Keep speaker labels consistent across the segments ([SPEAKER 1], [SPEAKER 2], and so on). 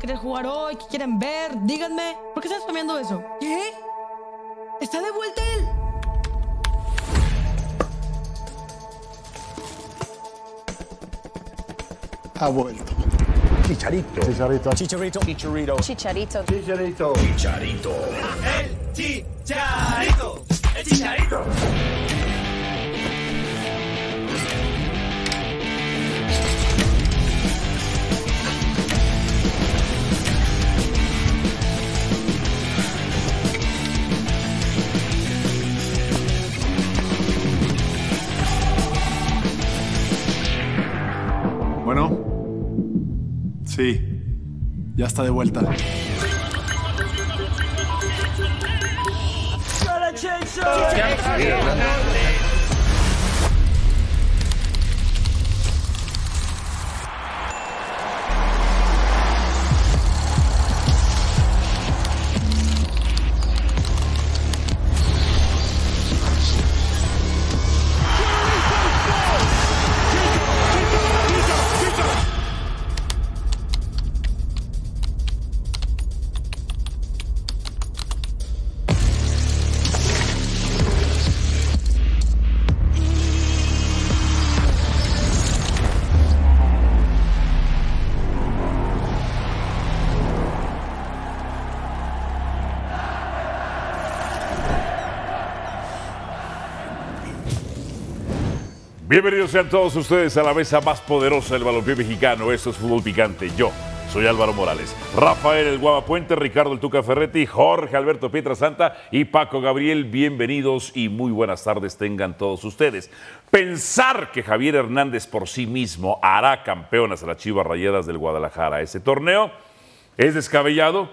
[SPEAKER 1] Querer jugar hoy, que quieren ver, díganme, ¿por qué estás spameando eso? ¿Qué? ¿Está de vuelta él?
[SPEAKER 2] Ha vuelto.
[SPEAKER 3] Chicharito.
[SPEAKER 2] Chicharito.
[SPEAKER 3] Chicharito. Chicharito.
[SPEAKER 4] Chicharito.
[SPEAKER 3] Chicharito.
[SPEAKER 5] Chicharito. El chicharito. El chicharito.
[SPEAKER 2] Ya está de vuelta.
[SPEAKER 6] Bienvenidos sean todos ustedes a la mesa más poderosa del balompié mexicano. Esto es Fútbol Picante. Yo soy Álvaro Morales. Rafael El Guava Puente, Ricardo El Tuca Ferretti, Jorge Alberto Pietrasanta y Paco Gabriel. Bienvenidos y muy buenas tardes tengan todos ustedes. Pensar que Javier Hernández por sí mismo hará campeonas a las Chivas Rayadas del Guadalajara ese torneo es descabellado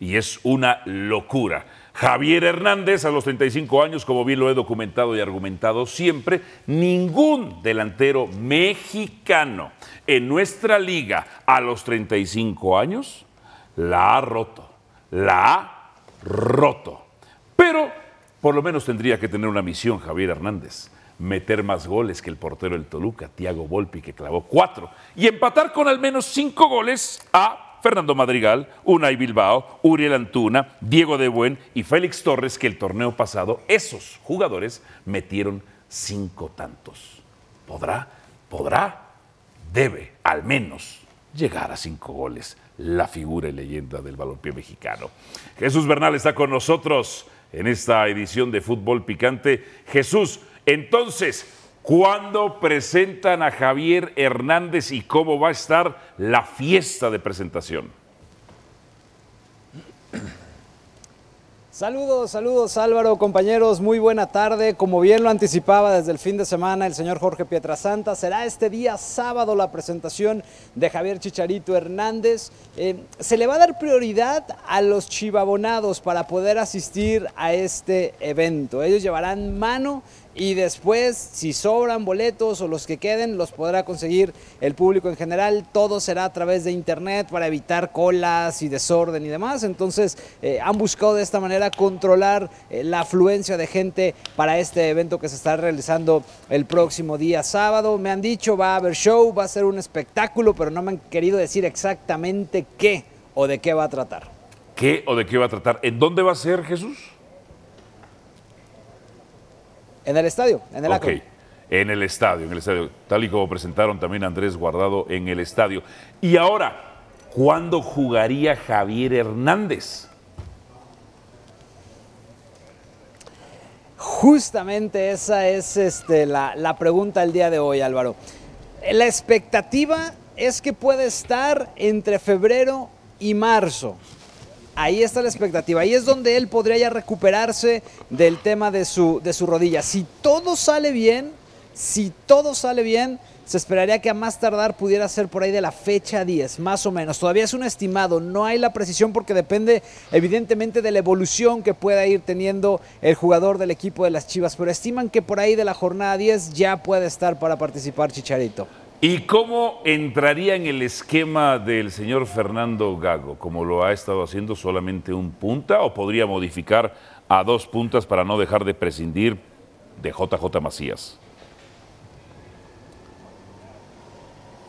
[SPEAKER 6] y es una locura. Javier Hernández, a los 35 años, como bien lo he documentado y argumentado siempre, ningún delantero mexicano en nuestra liga a los 35 años la ha roto. La ha roto. Pero por lo menos tendría que tener una misión Javier Hernández. Meter más goles que el portero del Toluca, Tiago Volpi, que clavó cuatro. Y empatar con al menos cinco goles a Fernando Madrigal, Unai Bilbao, Uriel Antuna, Diego de Buen y Félix Torres, que el torneo pasado esos jugadores metieron cinco tantos. ¿Podrá? ¿Podrá? Debe, al menos, llegar a cinco goles la figura y leyenda del balompié mexicano. Jesús Bernal está con nosotros en esta edición de Fútbol Picante. Jesús, entonces, ¿Cuándo presentan a Javier Hernández y cómo va a estar la fiesta de presentación?
[SPEAKER 7] Saludos, saludos Álvaro, compañeros, muy buena tarde. Como bien lo anticipaba desde el fin de semana el señor Jorge Pietrasanta, será este día sábado la presentación de Javier Chicharito Hernández. Eh, se le va a dar prioridad a los chivabonados para poder asistir a este evento. Ellos llevarán mano y después, si sobran boletos o los que queden, los podrá conseguir el público en general. Todo será a través de internet para evitar colas y desorden y demás. Entonces, eh, han buscado de esta manera controlar eh, la afluencia de gente para este evento que se está realizando el próximo día sábado. Me han dicho, va a haber show, va a ser un espectáculo, pero no me han querido decir exactamente qué o de qué va a tratar.
[SPEAKER 6] ¿Qué o de qué va a tratar? ¿En dónde va a ser Jesús?
[SPEAKER 7] En el estadio, en el
[SPEAKER 6] Ok,
[SPEAKER 7] Akron.
[SPEAKER 6] en el estadio, en el estadio, tal y como presentaron también a Andrés Guardado en el estadio. Y ahora, ¿cuándo jugaría Javier Hernández?
[SPEAKER 7] Justamente esa es este, la, la pregunta del día de hoy, Álvaro. La expectativa es que puede estar entre febrero y marzo. Ahí está la expectativa. Ahí es donde él podría ya recuperarse del tema de su, de su rodilla. Si todo sale bien, si todo sale bien, se esperaría que a más tardar pudiera ser por ahí de la fecha 10, más o menos. Todavía es un estimado, no hay la precisión porque depende evidentemente de la evolución que pueda ir teniendo el jugador del equipo de las Chivas, pero estiman que por ahí de la jornada 10 ya puede estar para participar Chicharito.
[SPEAKER 6] ¿Y cómo entraría en el esquema del señor Fernando Gago? ¿Como lo ha estado haciendo solamente un punta o podría modificar a dos puntas para no dejar de prescindir de JJ Macías?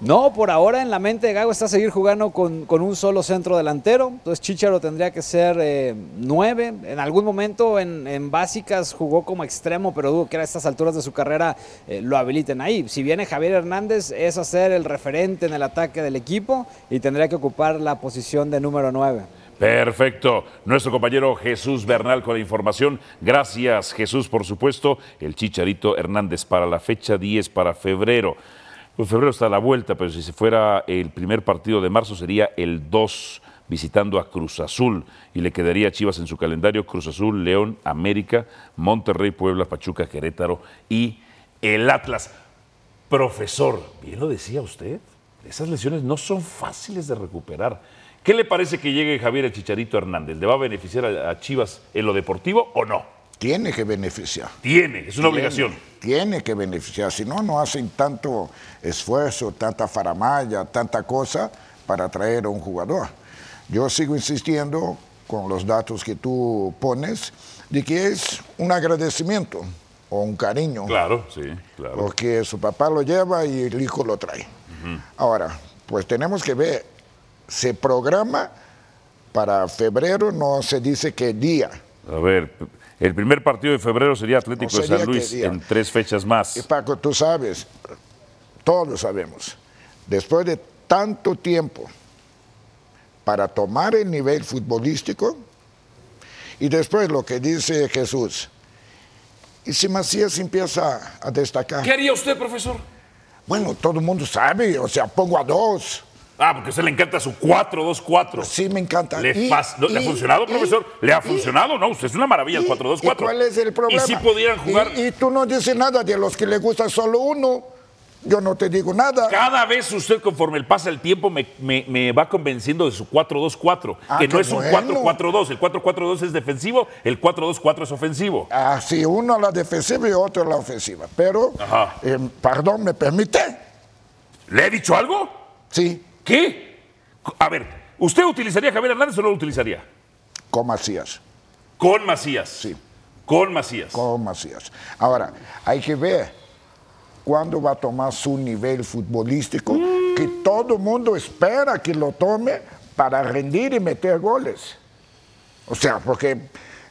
[SPEAKER 7] No, por ahora en la mente de Gago está seguir jugando con, con un solo centro delantero. Entonces Chicharo tendría que ser eh, nueve. En algún momento en, en, básicas jugó como extremo, pero dudo que a estas alturas de su carrera eh, lo habiliten ahí. Si viene Javier Hernández es hacer el referente en el ataque del equipo y tendría que ocupar la posición de número nueve.
[SPEAKER 6] Perfecto. Nuestro compañero Jesús Bernal con la información. Gracias Jesús, por supuesto. El Chicharito Hernández para la fecha 10 para febrero. Pues febrero está a la vuelta, pero si se fuera el primer partido de marzo sería el 2 visitando a Cruz Azul y le quedaría a Chivas en su calendario Cruz Azul, León, América, Monterrey, Puebla, Pachuca, Querétaro y el Atlas. Profesor, bien lo decía usted, esas lesiones no son fáciles de recuperar. ¿Qué le parece que llegue Javier Chicharito Hernández? ¿Le va a beneficiar a Chivas en lo deportivo o no?
[SPEAKER 4] Tiene que beneficiar.
[SPEAKER 6] Tiene, es una
[SPEAKER 4] Tiene,
[SPEAKER 6] obligación.
[SPEAKER 4] Tiene que beneficiar, si no, no hacen tanto esfuerzo, tanta faramaya, tanta cosa para traer a un jugador. Yo sigo insistiendo con los datos que tú pones de que es un agradecimiento o un cariño.
[SPEAKER 6] Claro, sí, claro.
[SPEAKER 4] Porque su papá lo lleva y el hijo lo trae. Uh -huh. Ahora, pues tenemos que ver, se programa para febrero, no se dice qué día.
[SPEAKER 6] A ver, el primer partido de febrero sería Atlético
[SPEAKER 4] No
[SPEAKER 6] de San Luis en tres fechas más.
[SPEAKER 4] Y Paco, tú sabes, todos sabemos, después de tanto tiempo para tomar el nivel futbolístico y después lo que dice Jesús, y si Macías empieza a destacar,
[SPEAKER 6] ¿Qué haría usted, profesor?
[SPEAKER 4] bueno, todo el mundo sabe, o sea, pongo a dos,
[SPEAKER 6] Ah, porque a usted le encanta su 4-2-4.
[SPEAKER 4] sí me encanta.
[SPEAKER 6] ¿Le,
[SPEAKER 4] Y-
[SPEAKER 6] ¿le ha
[SPEAKER 4] y-
[SPEAKER 6] funcionado,
[SPEAKER 4] y-
[SPEAKER 6] profesor? ¿Le ha funcionado? No, usted es una maravilla el
[SPEAKER 4] ¿Y-
[SPEAKER 6] 4-2-4.
[SPEAKER 4] ¿Y cuál es el problema?
[SPEAKER 6] Y si pudieran jugar.
[SPEAKER 4] Y, tú no dices nada de los que le gusta solo uno. Yo no te digo nada.
[SPEAKER 6] Cada vez usted, conforme el pasa el tiempo, me, me- me va convenciendo de su 4-2-4.
[SPEAKER 4] Ah,
[SPEAKER 6] que no es un
[SPEAKER 4] bueno.
[SPEAKER 6] 4-4-2. El 4-4-2 es defensivo, el 4-2-4 es ofensivo.
[SPEAKER 4] Ah, sí, uno a la defensiva y otro a la ofensiva. Pero,
[SPEAKER 6] Ajá.
[SPEAKER 4] eh, perdón, ¿me permite?
[SPEAKER 6] ¿Le he dicho algo?
[SPEAKER 4] Sí,
[SPEAKER 6] ¿Qué? A ver, ¿usted utilizaría a Javier Hernández o no lo utilizaría?
[SPEAKER 4] con Macías.
[SPEAKER 6] Con Macías.
[SPEAKER 4] Sí.
[SPEAKER 6] Con Macías.
[SPEAKER 4] Con Macías. Ahora, hay que ver cuándo va a tomar su nivel futbolístico, que todo el mundo espera que lo tome para rendir y meter goles. O sea, porque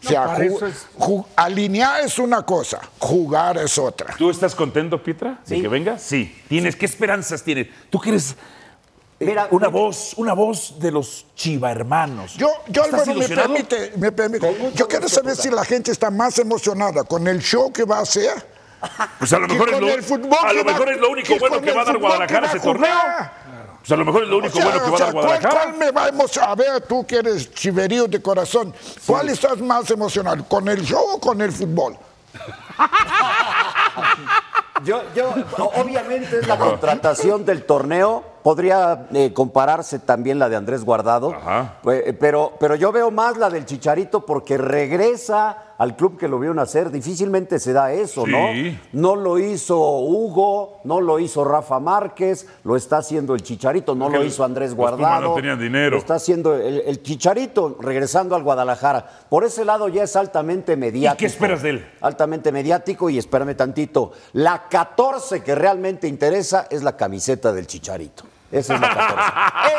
[SPEAKER 4] o sea,
[SPEAKER 2] es-
[SPEAKER 4] ju- alinear es una cosa, jugar es otra.
[SPEAKER 6] ¿Tú estás contento, Pietra, de que venga? Sí. ¿Tienes qué esperanzas tienes? Tú quieres
[SPEAKER 8] Mira,
[SPEAKER 6] una
[SPEAKER 8] mira.
[SPEAKER 6] voz, una voz de los Chiva hermanos.
[SPEAKER 4] Yo, yo
[SPEAKER 6] ¿Estás
[SPEAKER 4] Álvaro, me permite, me permite. Yo quiero saber si la gente está más emocionada con el show que va a hacer.
[SPEAKER 6] Pues a lo mejor, es lo,
[SPEAKER 4] el fútbol
[SPEAKER 6] a
[SPEAKER 4] que
[SPEAKER 6] lo
[SPEAKER 4] va-
[SPEAKER 6] mejor es lo único bueno que va a dar Guadalajara ese torneo. Pues a lo mejor es lo único
[SPEAKER 4] O sea,
[SPEAKER 6] bueno que
[SPEAKER 4] o
[SPEAKER 6] va a dar
[SPEAKER 4] ¿cuál,
[SPEAKER 6] Guadalajara.
[SPEAKER 4] cuál me va a emocionar? A ver, tú que eres chiverío de corazón, ¿cuál estás más emocionado? ¿Con el show o con el fútbol?
[SPEAKER 8] Yo, yo, obviamente es la contratación del torneo. Podría eh, compararse también la de Andrés Guardado.
[SPEAKER 6] Ajá.
[SPEAKER 8] Eh, Pero, pero yo veo más la del Chicharito porque regresa al club que lo vio nacer. Difícilmente se da eso,
[SPEAKER 6] Sí.
[SPEAKER 8] ¿no? No lo hizo Hugo, no lo hizo Rafa Márquez, lo está haciendo el Chicharito, no
[SPEAKER 6] Porque
[SPEAKER 8] lo hizo Andrés Guardado.
[SPEAKER 6] no tenían dinero.
[SPEAKER 8] Lo está haciendo el, el Chicharito regresando al Guadalajara. Por ese lado ya es altamente mediático.
[SPEAKER 6] qué esperas de él?
[SPEAKER 8] Altamente mediático y espérame tantito. La 14 que realmente interesa es la camiseta del Chicharito. Esa es la 14.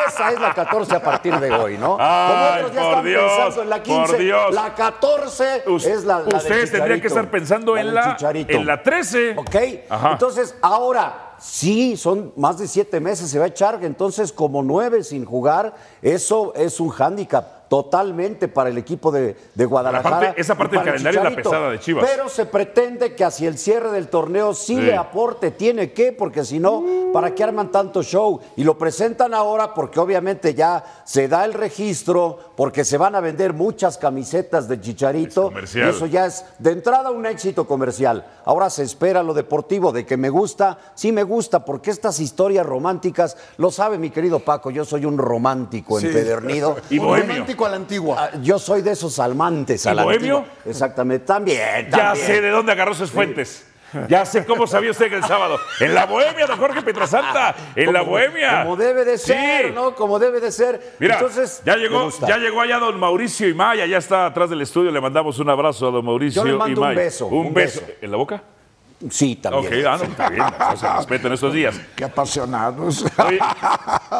[SPEAKER 8] Esa es la 14 a partir de hoy, ¿no?
[SPEAKER 6] Ay,
[SPEAKER 8] Como otros ya
[SPEAKER 6] por
[SPEAKER 8] están
[SPEAKER 6] Dios,
[SPEAKER 8] pensando en la 15.
[SPEAKER 6] por Dios.
[SPEAKER 8] La 14
[SPEAKER 6] Us-
[SPEAKER 8] es la, la
[SPEAKER 6] ustedes tendrían que estar pensando en la, en la 13.
[SPEAKER 8] ¿Ok?
[SPEAKER 6] Ajá.
[SPEAKER 8] Entonces, ahora, sí, son más de siete meses, se va a echar, entonces como nueve sin jugar, eso es un hándicap. Totalmente para el equipo de, de Guadalajara.
[SPEAKER 6] Esa parte del calendario es la pesada de Chivas.
[SPEAKER 8] Pero se pretende que hacia el cierre del torneo sí,
[SPEAKER 6] Sí.
[SPEAKER 8] le aporte, tiene que, porque si no, ¿para qué arman tanto show? Y lo presentan ahora porque obviamente ya se da el registro, porque se van a vender muchas camisetas de Chicharito.
[SPEAKER 6] comercial.
[SPEAKER 8] Y eso ya es de entrada un éxito comercial. Ahora se espera lo deportivo, de que me gusta, sí me gusta, porque estas historias románticas, lo sabe mi querido Paco, yo soy un romántico
[SPEAKER 9] Sí.
[SPEAKER 8] empedernido.
[SPEAKER 6] Y bohemio.
[SPEAKER 9] Romántico a la antigua.
[SPEAKER 8] Ah, Yo soy de esos almantes.
[SPEAKER 6] ¿Y
[SPEAKER 8] a la
[SPEAKER 6] bohemio?
[SPEAKER 8] antigua. Exactamente, también.
[SPEAKER 6] Ya sé de dónde agarró sus fuentes. Ya sé cómo sabía usted que el sábado. En la bohemia, don Jorge Pietrasanta. En la bohemia.
[SPEAKER 8] Como debe de
[SPEAKER 6] Sí.
[SPEAKER 8] ser, ¿no? Como debe de ser.
[SPEAKER 6] Mira,
[SPEAKER 8] Entonces,
[SPEAKER 6] ya llegó, ya llegó allá don Mauricio Imaya, ya está atrás del estudio. Le mandamos un abrazo a don Mauricio
[SPEAKER 8] Yo le mando un beso,
[SPEAKER 6] Un,
[SPEAKER 8] un
[SPEAKER 6] beso.
[SPEAKER 8] beso.
[SPEAKER 6] ¿En la boca?
[SPEAKER 8] Sí, también.
[SPEAKER 6] Ok, ah, no, está bien. se estos días.
[SPEAKER 4] Qué apasionados.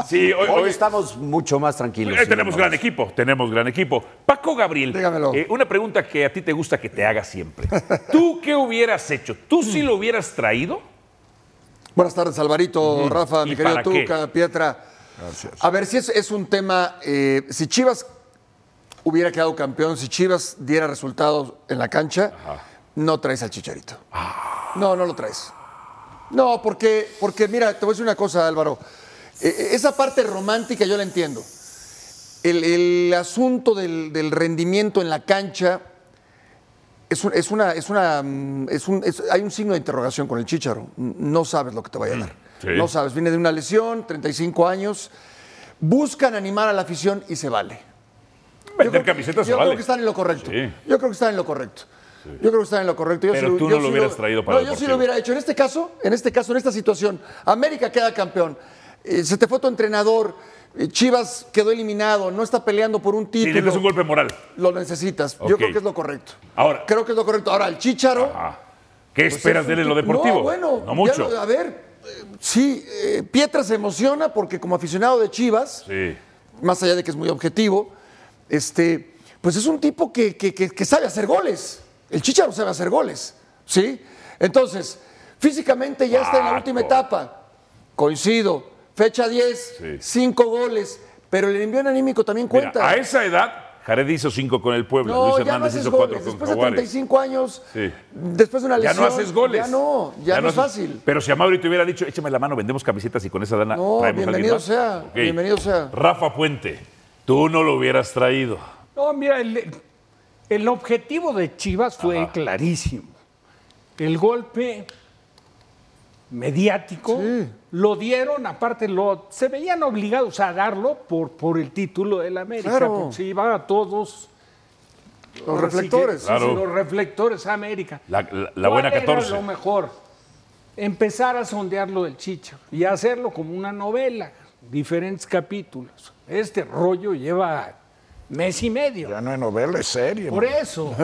[SPEAKER 6] Sí, hoy,
[SPEAKER 8] Hoy
[SPEAKER 6] hoy-
[SPEAKER 8] estamos mucho más tranquilos.
[SPEAKER 6] Eh, tenemos gran equipo, tenemos gran equipo. Paco Gabriel,
[SPEAKER 9] Dígamelo.
[SPEAKER 6] eh, una pregunta que a ti te gusta que te haga siempre. ¿Tú qué hubieras hecho? ¿Tú sí lo hubieras traído?
[SPEAKER 9] Buenas tardes, Alvarito, Rafa,
[SPEAKER 6] ¿Y
[SPEAKER 9] mi querido? Tuca, Pietra. A ver, si es, es un tema, eh, si Chivas hubiera quedado campeón, si Chivas diera resultados en la cancha, no traes al Chicharito. No, no lo traes. No, porque, porque mira, te voy a decir una cosa, Álvaro. Eh, eh, esa parte romántica yo la entiendo. El, el asunto del, del rendimiento en la cancha es, un- es una, es una, mm, es un- hay un signo de interrogación con el Chicharo. No sabes lo que te vaya a dar.
[SPEAKER 6] sí.
[SPEAKER 9] No sabes. Viene de una lesión, 35 años. Buscan animar a la afición y se vale.
[SPEAKER 6] Vender
[SPEAKER 9] creo
[SPEAKER 6] camisetas se
[SPEAKER 9] yo
[SPEAKER 6] vale.
[SPEAKER 9] creo que están en lo correcto.
[SPEAKER 6] Sí.
[SPEAKER 9] Yo creo que están en lo correcto. Yo creo que están en lo correcto. Yo
[SPEAKER 6] Pero tú
[SPEAKER 9] yo
[SPEAKER 6] no lo hubieras traído para
[SPEAKER 9] No,
[SPEAKER 6] el
[SPEAKER 9] yo sí lo hubiera hecho. En este caso, en este caso, en esta situación, América queda campeón. Eh, se te fue tu entrenador. eh, Chivas quedó eliminado. No está peleando por un título.
[SPEAKER 6] necesitas un golpe moral.
[SPEAKER 9] Lo necesitas. Yo creo que es lo correcto.
[SPEAKER 6] Ahora-
[SPEAKER 9] Creo que es lo correcto. Ahora, el Chicharo.
[SPEAKER 6] ¿Qué
[SPEAKER 9] pues
[SPEAKER 6] esperas
[SPEAKER 9] es
[SPEAKER 6] de él en lo deportivo?
[SPEAKER 9] No, bueno.
[SPEAKER 6] No mucho.
[SPEAKER 9] lo- a ver, sí, eh, Pietra se emociona porque como aficionado de Chivas,
[SPEAKER 6] Sí.
[SPEAKER 9] más allá de que es muy objetivo, este, pues es un tipo que, que- que- que sabe hacer goles. El Chicharo sabe hacer goles, ¿sí? Entonces, físicamente ya está en la última etapa. Coincido. Fecha 10,
[SPEAKER 6] Sí.
[SPEAKER 9] 5 goles, pero el envío anímico también
[SPEAKER 6] Mira,
[SPEAKER 9] cuenta.
[SPEAKER 6] a esa edad, Jared hizo cinco con el Puebla.
[SPEAKER 9] no,
[SPEAKER 6] Luis
[SPEAKER 9] ya no
[SPEAKER 6] Hernández
[SPEAKER 9] haces
[SPEAKER 6] hizo
[SPEAKER 9] goles.
[SPEAKER 6] cuatro con
[SPEAKER 9] Después de
[SPEAKER 6] Jaguares.
[SPEAKER 9] 35 años,
[SPEAKER 6] Sí.
[SPEAKER 9] después de una
[SPEAKER 6] Ya
[SPEAKER 9] lesión.
[SPEAKER 6] no haces goles.
[SPEAKER 9] Ya no, ya, no es fácil.
[SPEAKER 6] Pero si a Mauri te hubiera dicho, échame la mano, vendemos camisetas y con esa dana
[SPEAKER 9] No,
[SPEAKER 6] traemos a
[SPEAKER 9] bienvenido
[SPEAKER 6] más".
[SPEAKER 9] sea,
[SPEAKER 6] Ok.
[SPEAKER 9] bienvenido sea.
[SPEAKER 6] Rafa Puente, tú no lo hubieras traído.
[SPEAKER 10] No, mira, el, el objetivo de Chivas fue clarísimo. El golpe mediático lo dieron, aparte lo, se veían obligados a darlo por, por el título del América,
[SPEAKER 9] Claro.
[SPEAKER 10] porque se iba a todos
[SPEAKER 9] Los reflectores.
[SPEAKER 10] que-
[SPEAKER 6] Claro.
[SPEAKER 10] los reflectores a América.
[SPEAKER 6] La- la- la buena
[SPEAKER 10] ¿Cuál era
[SPEAKER 6] 14.
[SPEAKER 10] lo mejor? Empezar a sondear lo del Chicho y hacerlo como una novela, diferentes capítulos. Este rollo lleva mes y medio.
[SPEAKER 4] Ya no es novela, es serie.
[SPEAKER 10] Por
[SPEAKER 4] man.
[SPEAKER 10] eso.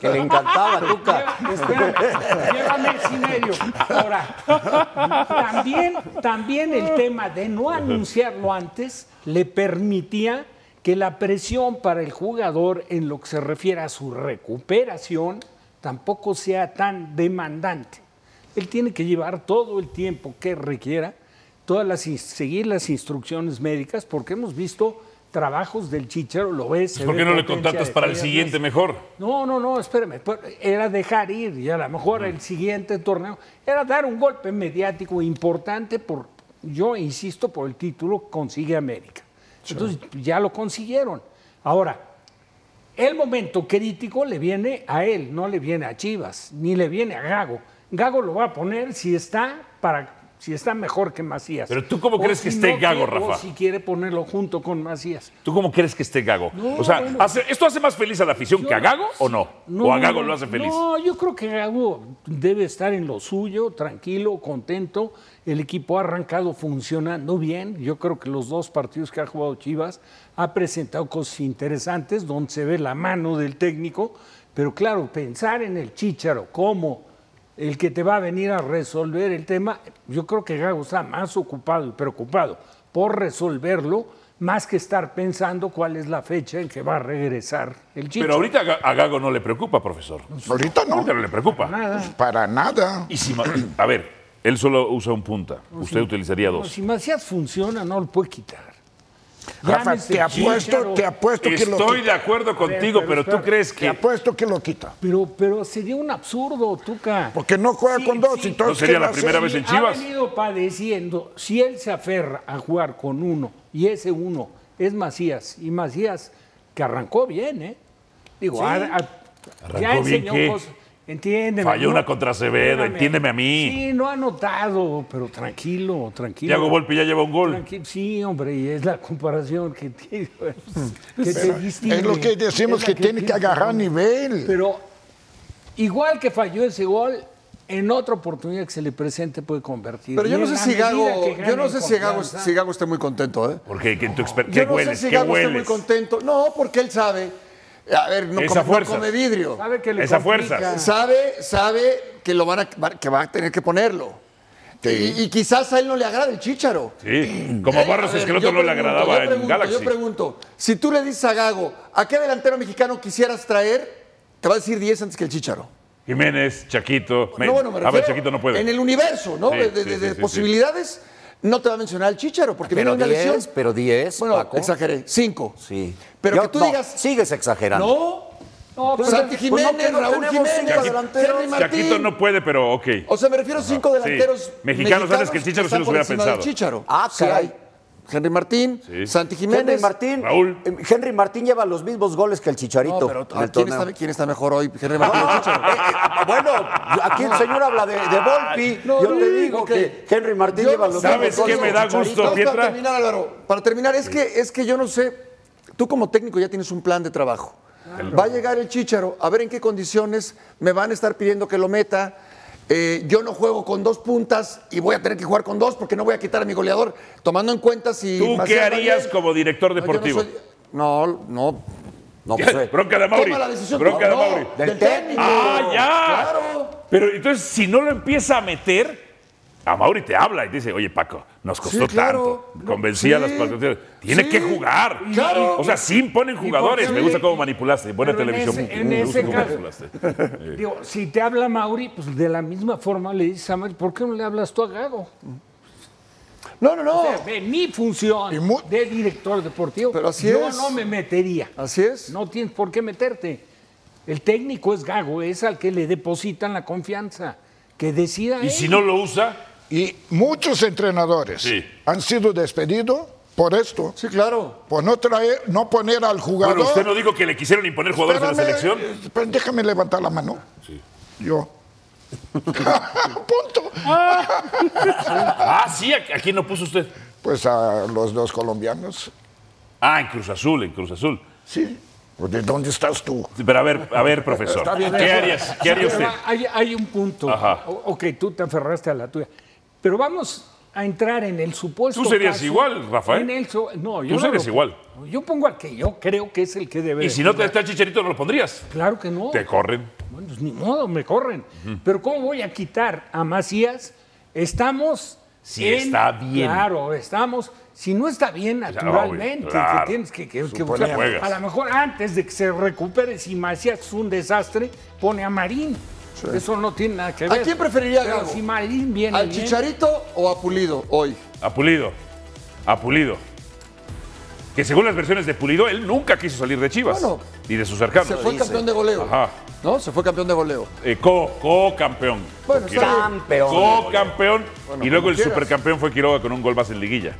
[SPEAKER 8] Que le encantaba, Tuca.
[SPEAKER 10] Lleva, lleva mes y medio. Ahora, también, también el tema de no anunciarlo antes le permitía que la presión para el jugador en lo que se refiere a su recuperación tampoco sea tan demandante. Él tiene que llevar todo el tiempo que requiera, todas las, seguir las instrucciones médicas, porque hemos visto trabajos del chichero, lo ves.
[SPEAKER 6] ¿Por qué no le contratas para el siguiente mejor?
[SPEAKER 10] No, no, no, espérame. pues, Era dejar ir y a lo mejor el siguiente torneo era dar un golpe mediático importante por, yo insisto, por el título consigue América. Entonces ya lo consiguieron. Ahora, el momento crítico le viene a él, no le viene a Chivas, ni le viene a Gago. Gago lo va a poner si está para si está mejor que Macías.
[SPEAKER 6] Pero tú, ¿cómo
[SPEAKER 10] O
[SPEAKER 6] crees que esté
[SPEAKER 10] no
[SPEAKER 6] Gago,
[SPEAKER 10] quiere-
[SPEAKER 6] Rafa?
[SPEAKER 10] O si quiere ponerlo junto con Macías.
[SPEAKER 6] ¿Tú cómo crees que esté Gago?
[SPEAKER 10] No,
[SPEAKER 6] o sea,
[SPEAKER 10] bueno.
[SPEAKER 6] ¿hace- ¿esto hace más feliz a la afición que a Gago o no? ¿O a Gago
[SPEAKER 10] no,
[SPEAKER 6] lo hace feliz?
[SPEAKER 10] No, yo creo que Gago debe estar en lo suyo, tranquilo, contento. El equipo ha arrancado funcionando bien. Yo creo que los dos partidos que ha jugado Chivas ha presentado cosas interesantes donde se ve la mano del técnico. Pero claro, pensar en el Chícharo como el que te va a venir a resolver el tema, yo creo que Gago está más ocupado y preocupado por resolverlo, más que estar pensando cuál es la fecha en que va a regresar el Chícharo.
[SPEAKER 6] Pero ahorita a Ga- a Gago no le preocupa, profesor.
[SPEAKER 4] Ahorita no.
[SPEAKER 6] Ahorita no le preocupa.
[SPEAKER 10] Nada.
[SPEAKER 4] Para nada.
[SPEAKER 6] Y si a ver, él solo usa un punta. Usted utilizaría
[SPEAKER 10] No,
[SPEAKER 6] dos.
[SPEAKER 10] si Macías funciona, no lo puede quitar.
[SPEAKER 4] Rafa, te apuesto, te apuesto que lo
[SPEAKER 6] Estoy
[SPEAKER 4] quita.
[SPEAKER 6] de acuerdo contigo,
[SPEAKER 10] pero
[SPEAKER 6] pero tú crees
[SPEAKER 4] Te
[SPEAKER 6] que
[SPEAKER 4] apuesto que lo quita.
[SPEAKER 10] Pero, pero sería un absurdo, Tuca.
[SPEAKER 4] Porque no juega
[SPEAKER 10] Sí,
[SPEAKER 4] con dos.
[SPEAKER 10] sí.
[SPEAKER 4] entonces,
[SPEAKER 6] No sería
[SPEAKER 4] ¿qué
[SPEAKER 6] la primera
[SPEAKER 4] hacer?
[SPEAKER 6] vez en
[SPEAKER 10] Ha
[SPEAKER 6] Chivas.
[SPEAKER 10] venido padeciendo. Si él se aferra a jugar con uno y ese uno es Macías, y Macías que arrancó bien, ¿eh? Digo, ha- ha- ya
[SPEAKER 6] ¿Arrancó bien
[SPEAKER 10] enseñó
[SPEAKER 6] qué?
[SPEAKER 10] cosas. Entiéndeme.
[SPEAKER 6] Falló
[SPEAKER 10] ¿no?
[SPEAKER 6] una contra Acevedo, entiéndeme a mí.
[SPEAKER 10] Sí, no ha notado, pero tranquilo, tranquilo.
[SPEAKER 6] Thiago Volpi ya lleva un gol.
[SPEAKER 10] Tranqui- Sí, hombre, y es la comparación que, que te distingue.
[SPEAKER 4] Es lo que decimos que tiene que agarrar nivel.
[SPEAKER 10] Pero igual que falló ese gol, en otra oportunidad que se le presente puede convertir.
[SPEAKER 9] Pero yo no sé si Gago, yo no sé si Gago, si Gago esté muy contento, ¿eh?
[SPEAKER 6] Porque que en tu exper-
[SPEAKER 9] Yo
[SPEAKER 6] ¿qué
[SPEAKER 9] no
[SPEAKER 6] hueles?
[SPEAKER 9] sé si
[SPEAKER 6] ¿Qué
[SPEAKER 9] Gago esté muy contento. No, porque él sabe. A ver, no,
[SPEAKER 6] Esa
[SPEAKER 9] come, no
[SPEAKER 6] fuerza.
[SPEAKER 9] come vidrio.
[SPEAKER 10] Sabe que le
[SPEAKER 6] Esa
[SPEAKER 10] complica.
[SPEAKER 6] fuerza.
[SPEAKER 9] Sabe, sabe que lo van a, va- que va a tener que ponerlo. Y, y quizás a él no le agrada el chícharo.
[SPEAKER 6] Sí, como
[SPEAKER 9] Eh,
[SPEAKER 6] Barros
[SPEAKER 9] a ver,
[SPEAKER 6] Esqueloto
[SPEAKER 9] yo
[SPEAKER 6] no le agradaba
[SPEAKER 9] yo
[SPEAKER 6] en
[SPEAKER 9] pregunto,
[SPEAKER 6] Galaxy.
[SPEAKER 9] Yo pregunto, si tú le dices a Gago, ¿a qué delantero mexicano quisieras traer? Te va a decir 10 antes que el chícharo.
[SPEAKER 6] Jiménez, Chaquito. me-
[SPEAKER 9] No, bueno, me
[SPEAKER 6] a ver,
[SPEAKER 9] refiero
[SPEAKER 6] Chaquito no puede.
[SPEAKER 9] En el universo, ¿no?
[SPEAKER 6] Sí,
[SPEAKER 9] de de-
[SPEAKER 6] sí,
[SPEAKER 9] de-
[SPEAKER 6] sí,
[SPEAKER 9] de
[SPEAKER 6] sí, sí.
[SPEAKER 9] posibilidades, no te va a mencionar el chícharo, porque
[SPEAKER 8] Pero
[SPEAKER 9] viene una lesión.
[SPEAKER 8] 10, pero 10,
[SPEAKER 9] Bueno,
[SPEAKER 8] Paco.
[SPEAKER 9] exageré, 5.
[SPEAKER 8] Sí.
[SPEAKER 9] Pero
[SPEAKER 8] Yo-
[SPEAKER 9] que tú
[SPEAKER 8] no,
[SPEAKER 9] digas,
[SPEAKER 8] Sigues exagerando.
[SPEAKER 9] no,
[SPEAKER 10] No, pero
[SPEAKER 9] Santi
[SPEAKER 8] pues no,
[SPEAKER 9] Jiménez,
[SPEAKER 8] que no
[SPEAKER 9] Raúl Jiménez,
[SPEAKER 8] delanteros.
[SPEAKER 6] Chaquito no puede, pero ok.
[SPEAKER 9] O sea, me refiero a cinco
[SPEAKER 6] Sí.
[SPEAKER 9] delanteros
[SPEAKER 6] Mexicanos antes que el Chícharo se
[SPEAKER 9] están
[SPEAKER 6] los hubiera pensado.
[SPEAKER 9] Chícharo.
[SPEAKER 8] Ah, sí
[SPEAKER 9] Caray.
[SPEAKER 8] hay.
[SPEAKER 9] Henry Martín,
[SPEAKER 6] Sí.
[SPEAKER 9] Santi Jiménez.
[SPEAKER 8] Henry Martín.
[SPEAKER 6] Raúl.
[SPEAKER 8] eh, Henry Martín lleva los mismos goles que el Chicharito.
[SPEAKER 9] No, pero
[SPEAKER 8] en el
[SPEAKER 9] ¿quién está, quién está mejor hoy? Henry Martín o Chícharo.
[SPEAKER 8] eh, eh, bueno, aquí el señor habla de, de Volpi.
[SPEAKER 9] No,
[SPEAKER 8] Yo
[SPEAKER 9] no,
[SPEAKER 8] te digo que Henry Martín
[SPEAKER 9] Yo
[SPEAKER 8] lleva
[SPEAKER 9] no
[SPEAKER 8] los
[SPEAKER 9] sé,
[SPEAKER 6] ¿Sabes
[SPEAKER 8] mismos
[SPEAKER 6] qué
[SPEAKER 8] goles
[SPEAKER 6] me da gusto, Pietra?
[SPEAKER 9] Para terminar, Álvaro, para terminar, es que, es que yo no sé, tú como técnico ya tienes un plan de trabajo. Va a llegar el Chícharo, a ver en qué condiciones me van a estar pidiendo que lo meta. Eh, yo no juego con dos puntas y voy a tener que jugar con dos porque no voy a quitar a mi goleador, tomando en cuenta si...
[SPEAKER 6] ¿Tú qué harías
[SPEAKER 9] bien.
[SPEAKER 6] como director
[SPEAKER 9] No, no
[SPEAKER 6] deportivo?
[SPEAKER 9] soy- No, no.
[SPEAKER 8] No, pues, eh,
[SPEAKER 6] Bronca de Mauri.
[SPEAKER 9] Toma la decisión.
[SPEAKER 6] Bronca de
[SPEAKER 9] no,
[SPEAKER 6] Mauri.
[SPEAKER 9] Del,
[SPEAKER 8] Del
[SPEAKER 9] técnico.
[SPEAKER 6] Ah, ya.
[SPEAKER 9] Claro.
[SPEAKER 6] Pero entonces, si no lo empieza a meter, a Mauri te habla y te dice, oye, Paco, nos costó
[SPEAKER 9] Sí, claro.
[SPEAKER 6] tanto. Convencí a las patriotas. Tiene
[SPEAKER 9] Sí.
[SPEAKER 6] que jugar.
[SPEAKER 9] Claro.
[SPEAKER 6] O sea, sí imponen jugadores. Me gusta cómo manipulaste. Buena
[SPEAKER 10] Pero en
[SPEAKER 6] televisión.
[SPEAKER 10] ese- en ese caso-
[SPEAKER 6] manipulaste.
[SPEAKER 10] Digo, si te habla Mauri, pues de la misma forma le dices a Mauri, ¿por qué no le hablas tú a Gago?
[SPEAKER 9] No, no, no.
[SPEAKER 10] O sea, de mi función de director deportivo,
[SPEAKER 9] Pero así
[SPEAKER 10] yo
[SPEAKER 9] es.
[SPEAKER 10] no me metería.
[SPEAKER 9] Así es.
[SPEAKER 10] No tienes por qué meterte. El técnico es Gago, es al que le depositan la confianza. Que decida
[SPEAKER 6] Y
[SPEAKER 10] él.
[SPEAKER 6] si no lo usa,
[SPEAKER 4] Y muchos entrenadores
[SPEAKER 6] Sí.
[SPEAKER 4] han sido despedidos por esto,
[SPEAKER 9] Sí, claro.
[SPEAKER 4] por no traer, no poner al jugador.
[SPEAKER 6] bueno, usted no dijo que le quisieron imponer jugadores en la
[SPEAKER 4] Espérame,
[SPEAKER 6] selección.
[SPEAKER 4] eh, pero déjame levantar la mano. Yo. Punto.
[SPEAKER 6] Ah, sí, ¿a quién no puso usted?
[SPEAKER 4] Pues a los dos colombianos.
[SPEAKER 6] Ah, en Cruz Azul, en Cruz Azul.
[SPEAKER 4] Sí. Pues, ¿De dónde estás tú?
[SPEAKER 6] Sí, Pero a ver, a ver, profesor. ¿Qué harías? ¿Qué haría usted?
[SPEAKER 10] Pero Hay, hay un punto.
[SPEAKER 6] Ajá.
[SPEAKER 10] O- Ok, tú te aferraste a la tuya. Pero vamos a entrar en el supuesto.
[SPEAKER 6] Tú serías
[SPEAKER 10] caso-
[SPEAKER 6] igual, Rafael.
[SPEAKER 10] en el no, yo
[SPEAKER 6] Tú
[SPEAKER 10] no
[SPEAKER 6] serías
[SPEAKER 10] lo-
[SPEAKER 6] igual.
[SPEAKER 10] Yo pongo al que yo creo que es el que debe.
[SPEAKER 6] Y si no te está chicharito, ¿no lo pondrías?
[SPEAKER 10] Claro que no.
[SPEAKER 6] Te corren.
[SPEAKER 10] Bueno, pues ni modo, me corren. Pero ¿cómo voy a quitar a Macías? Estamos.
[SPEAKER 6] Si está bien.
[SPEAKER 10] Claro, estamos. Si no está bien, naturalmente,
[SPEAKER 6] claro.
[SPEAKER 10] que tienes que. que- que buscar- a lo mejor antes de que se recupere, si Macías es un desastre, pone a Marín. Eso no tiene nada que
[SPEAKER 9] ¿A
[SPEAKER 10] ver.
[SPEAKER 9] quién preferiría
[SPEAKER 10] Pero
[SPEAKER 9] Gago?
[SPEAKER 10] si Marín viene.
[SPEAKER 9] ¿Al
[SPEAKER 10] bien,
[SPEAKER 9] Chicharito o a Pulido hoy?
[SPEAKER 6] A Pulido. A Pulido. Que según las versiones de Pulido, él nunca quiso salir de Chivas.
[SPEAKER 9] Bueno,
[SPEAKER 6] ni de sus cercanos.
[SPEAKER 9] Se fue campeón de goleo.
[SPEAKER 6] Ajá.
[SPEAKER 9] ¿No? Se fue campeón de goleo.
[SPEAKER 6] Eh, co, co-campeón.
[SPEAKER 9] Bueno, está bien.
[SPEAKER 8] Campeón.
[SPEAKER 6] Co-campeón.
[SPEAKER 9] Bueno,
[SPEAKER 6] y luego
[SPEAKER 9] como
[SPEAKER 6] el
[SPEAKER 9] quieras.
[SPEAKER 6] supercampeón fue Quiroga con un gol más en liguilla.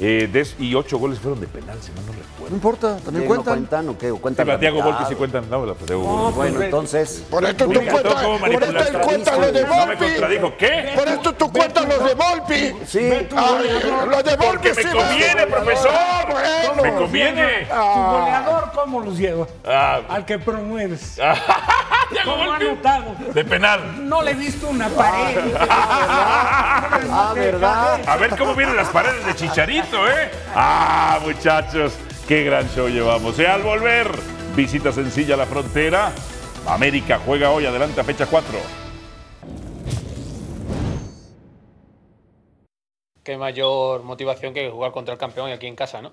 [SPEAKER 6] Eh, des- y ocho goles fueron de penal, si no
[SPEAKER 9] No
[SPEAKER 6] recuerdo.
[SPEAKER 9] importa, también
[SPEAKER 8] ¿No
[SPEAKER 9] cuentan.
[SPEAKER 8] cuentan o qué? ¿O
[SPEAKER 6] Sí,
[SPEAKER 8] cuentan
[SPEAKER 6] la
[SPEAKER 8] la
[SPEAKER 6] Tiago
[SPEAKER 8] mitad?
[SPEAKER 6] Volpi sí cuentan. No, la Tiago
[SPEAKER 10] No,
[SPEAKER 6] Volpi.
[SPEAKER 8] Bueno,
[SPEAKER 10] pues,
[SPEAKER 8] entonces.
[SPEAKER 4] Por esto
[SPEAKER 6] Me
[SPEAKER 4] tú cuentas.
[SPEAKER 6] cómo
[SPEAKER 4] Por esto él cuenta lo de
[SPEAKER 6] No me
[SPEAKER 4] Volpi.
[SPEAKER 6] contradijo. ¿Qué?
[SPEAKER 4] Por esto tú cuentas los de Volpi.
[SPEAKER 8] Sí.
[SPEAKER 4] Ay, lo de Volpi
[SPEAKER 6] Porque me
[SPEAKER 4] sí,
[SPEAKER 6] conviene, profesor.
[SPEAKER 4] Bueno.
[SPEAKER 6] Me conviene.
[SPEAKER 10] Tu goleador, ¿cómo los lleva?
[SPEAKER 6] Ah.
[SPEAKER 10] Al que promueves.
[SPEAKER 6] Tiago
[SPEAKER 10] ¿Cómo ha
[SPEAKER 6] Volpi.
[SPEAKER 10] notado?
[SPEAKER 6] De penal.
[SPEAKER 10] No le he visto una pared.
[SPEAKER 8] Ah, ¿verdad?
[SPEAKER 6] A ver cómo vienen las paredes de Chicharito, ¿eh? Ah, muchachos, qué gran show llevamos. Y al volver, visita sencilla a la frontera. América juega hoy, adelante a fecha 4.
[SPEAKER 11] qué mayor motivación que jugar contra el campeón y aquí en casa, ¿no?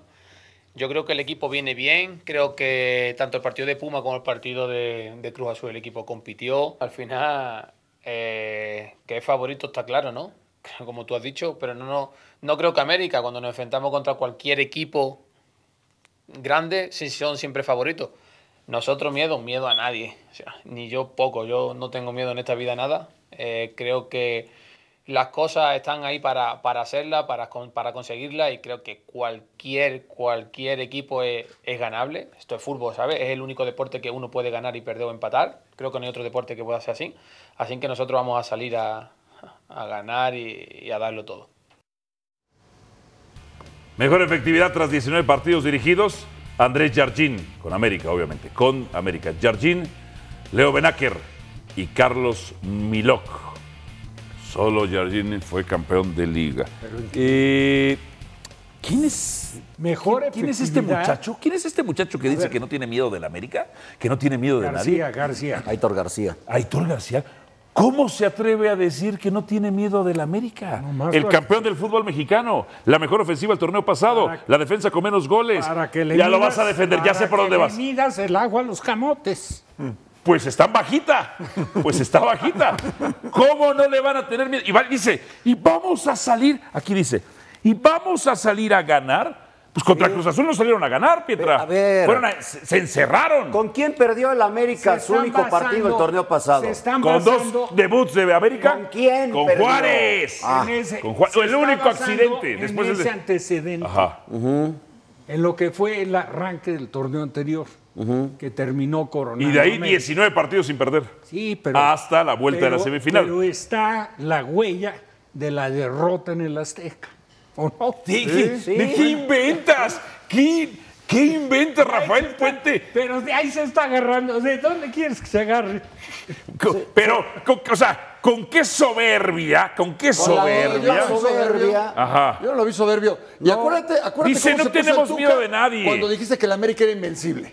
[SPEAKER 11] Yo creo que el equipo viene bien, creo que tanto el partido de Puma como el partido de, de Cruz Azul el equipo compitió. Al final, eh, que es favorito está claro, ¿no? Como tú has dicho, pero no, no, no creo que América, cuando nos enfrentamos contra cualquier equipo grandes sí son siempre favoritos. Nosotros miedo, miedo a nadie. Ni yo poco, yo no tengo miedo en esta vida a nada. Eh, creo que las cosas están ahí para, para hacerlas, para, para conseguirlas y creo que cualquier, cualquier equipo es, ganable. Esto es fútbol, ¿sabes? Es el único deporte que uno puede ganar y perder o empatar. Creo que no hay otro deporte que pueda ser así. Así que nosotros vamos a salir a, a ganar y, a darlo todo.
[SPEAKER 6] Mejor efectividad tras 19 partidos dirigidos. Andrés Jardín, con América, obviamente. Con América. Jardín, Leo Benaker y Carlos Milok. Solo Jardín fue campeón de liga. Eh, ¿Quién es?
[SPEAKER 10] Mejor
[SPEAKER 6] ¿Quién es este muchacho? ¿Quién es este muchacho que dice
[SPEAKER 10] ver.
[SPEAKER 6] que no tiene miedo del América? ¿Que no tiene miedo de nadie?
[SPEAKER 10] García, García.
[SPEAKER 8] Aitor García.
[SPEAKER 6] Aitor García. ¿Cómo se atreve a decir que no tiene miedo del América?
[SPEAKER 10] más
[SPEAKER 6] el campeón del fútbol mexicano, la mejor ofensiva del torneo pasado,
[SPEAKER 10] Para-
[SPEAKER 6] la defensa con menos goles.
[SPEAKER 10] Para que le
[SPEAKER 6] ya lo vas a defender, ya sé por dónde
[SPEAKER 10] le
[SPEAKER 6] vas.
[SPEAKER 10] midas el agua a los camotes.
[SPEAKER 6] Pues está bajita, pues está bajita. ¿Cómo no le van a tener miedo? Y va- dice, y vamos a salir, aquí dice, y vamos a salir a ganar. Pues contra Cruz Azul no salieron a ganar, Pietra.
[SPEAKER 8] A ver.
[SPEAKER 6] Fueron a- se, se encerraron.
[SPEAKER 8] ¿Con quién perdió el América su único partido el torneo pasado?
[SPEAKER 10] se están
[SPEAKER 6] Con dos debuts de América.
[SPEAKER 8] ¿Con quién
[SPEAKER 6] Con
[SPEAKER 8] perdió?
[SPEAKER 6] Juárez.
[SPEAKER 8] Ah.
[SPEAKER 10] en ese-
[SPEAKER 6] Con
[SPEAKER 10] se
[SPEAKER 6] el único accidente
[SPEAKER 10] en
[SPEAKER 6] después del
[SPEAKER 10] ese
[SPEAKER 6] de-
[SPEAKER 10] antecedente.
[SPEAKER 6] Ajá.
[SPEAKER 10] En lo que fue el arranque del torneo anterior, que terminó coronando.
[SPEAKER 6] Y de ahí
[SPEAKER 10] América.
[SPEAKER 6] 19 partidos sin perder.
[SPEAKER 10] Sí, pero.
[SPEAKER 6] Hasta la vuelta de la
[SPEAKER 10] pero-
[SPEAKER 6] semifinal.
[SPEAKER 10] Pero está la huella de la derrota en el Azteca. ¿O no?
[SPEAKER 6] ¿De, qué- de qué inventas? ¿Qué, qué inventa Rafael Puente?
[SPEAKER 10] Pero de ahí se está agarrando. ¿De dónde quieres que se agarre?
[SPEAKER 6] Pero, con- o sea, ¿con qué soberbia? ¿Con qué
[SPEAKER 8] Con la
[SPEAKER 6] soberbia?
[SPEAKER 8] soberbia.
[SPEAKER 6] Ajá.
[SPEAKER 9] Yo no lo vi soberbio. Y acuérdate, acuérdate
[SPEAKER 6] Dice,
[SPEAKER 9] cómo
[SPEAKER 6] no
[SPEAKER 9] se
[SPEAKER 6] tenemos miedo de nadie.
[SPEAKER 9] Cuando dijiste que el América era invencible.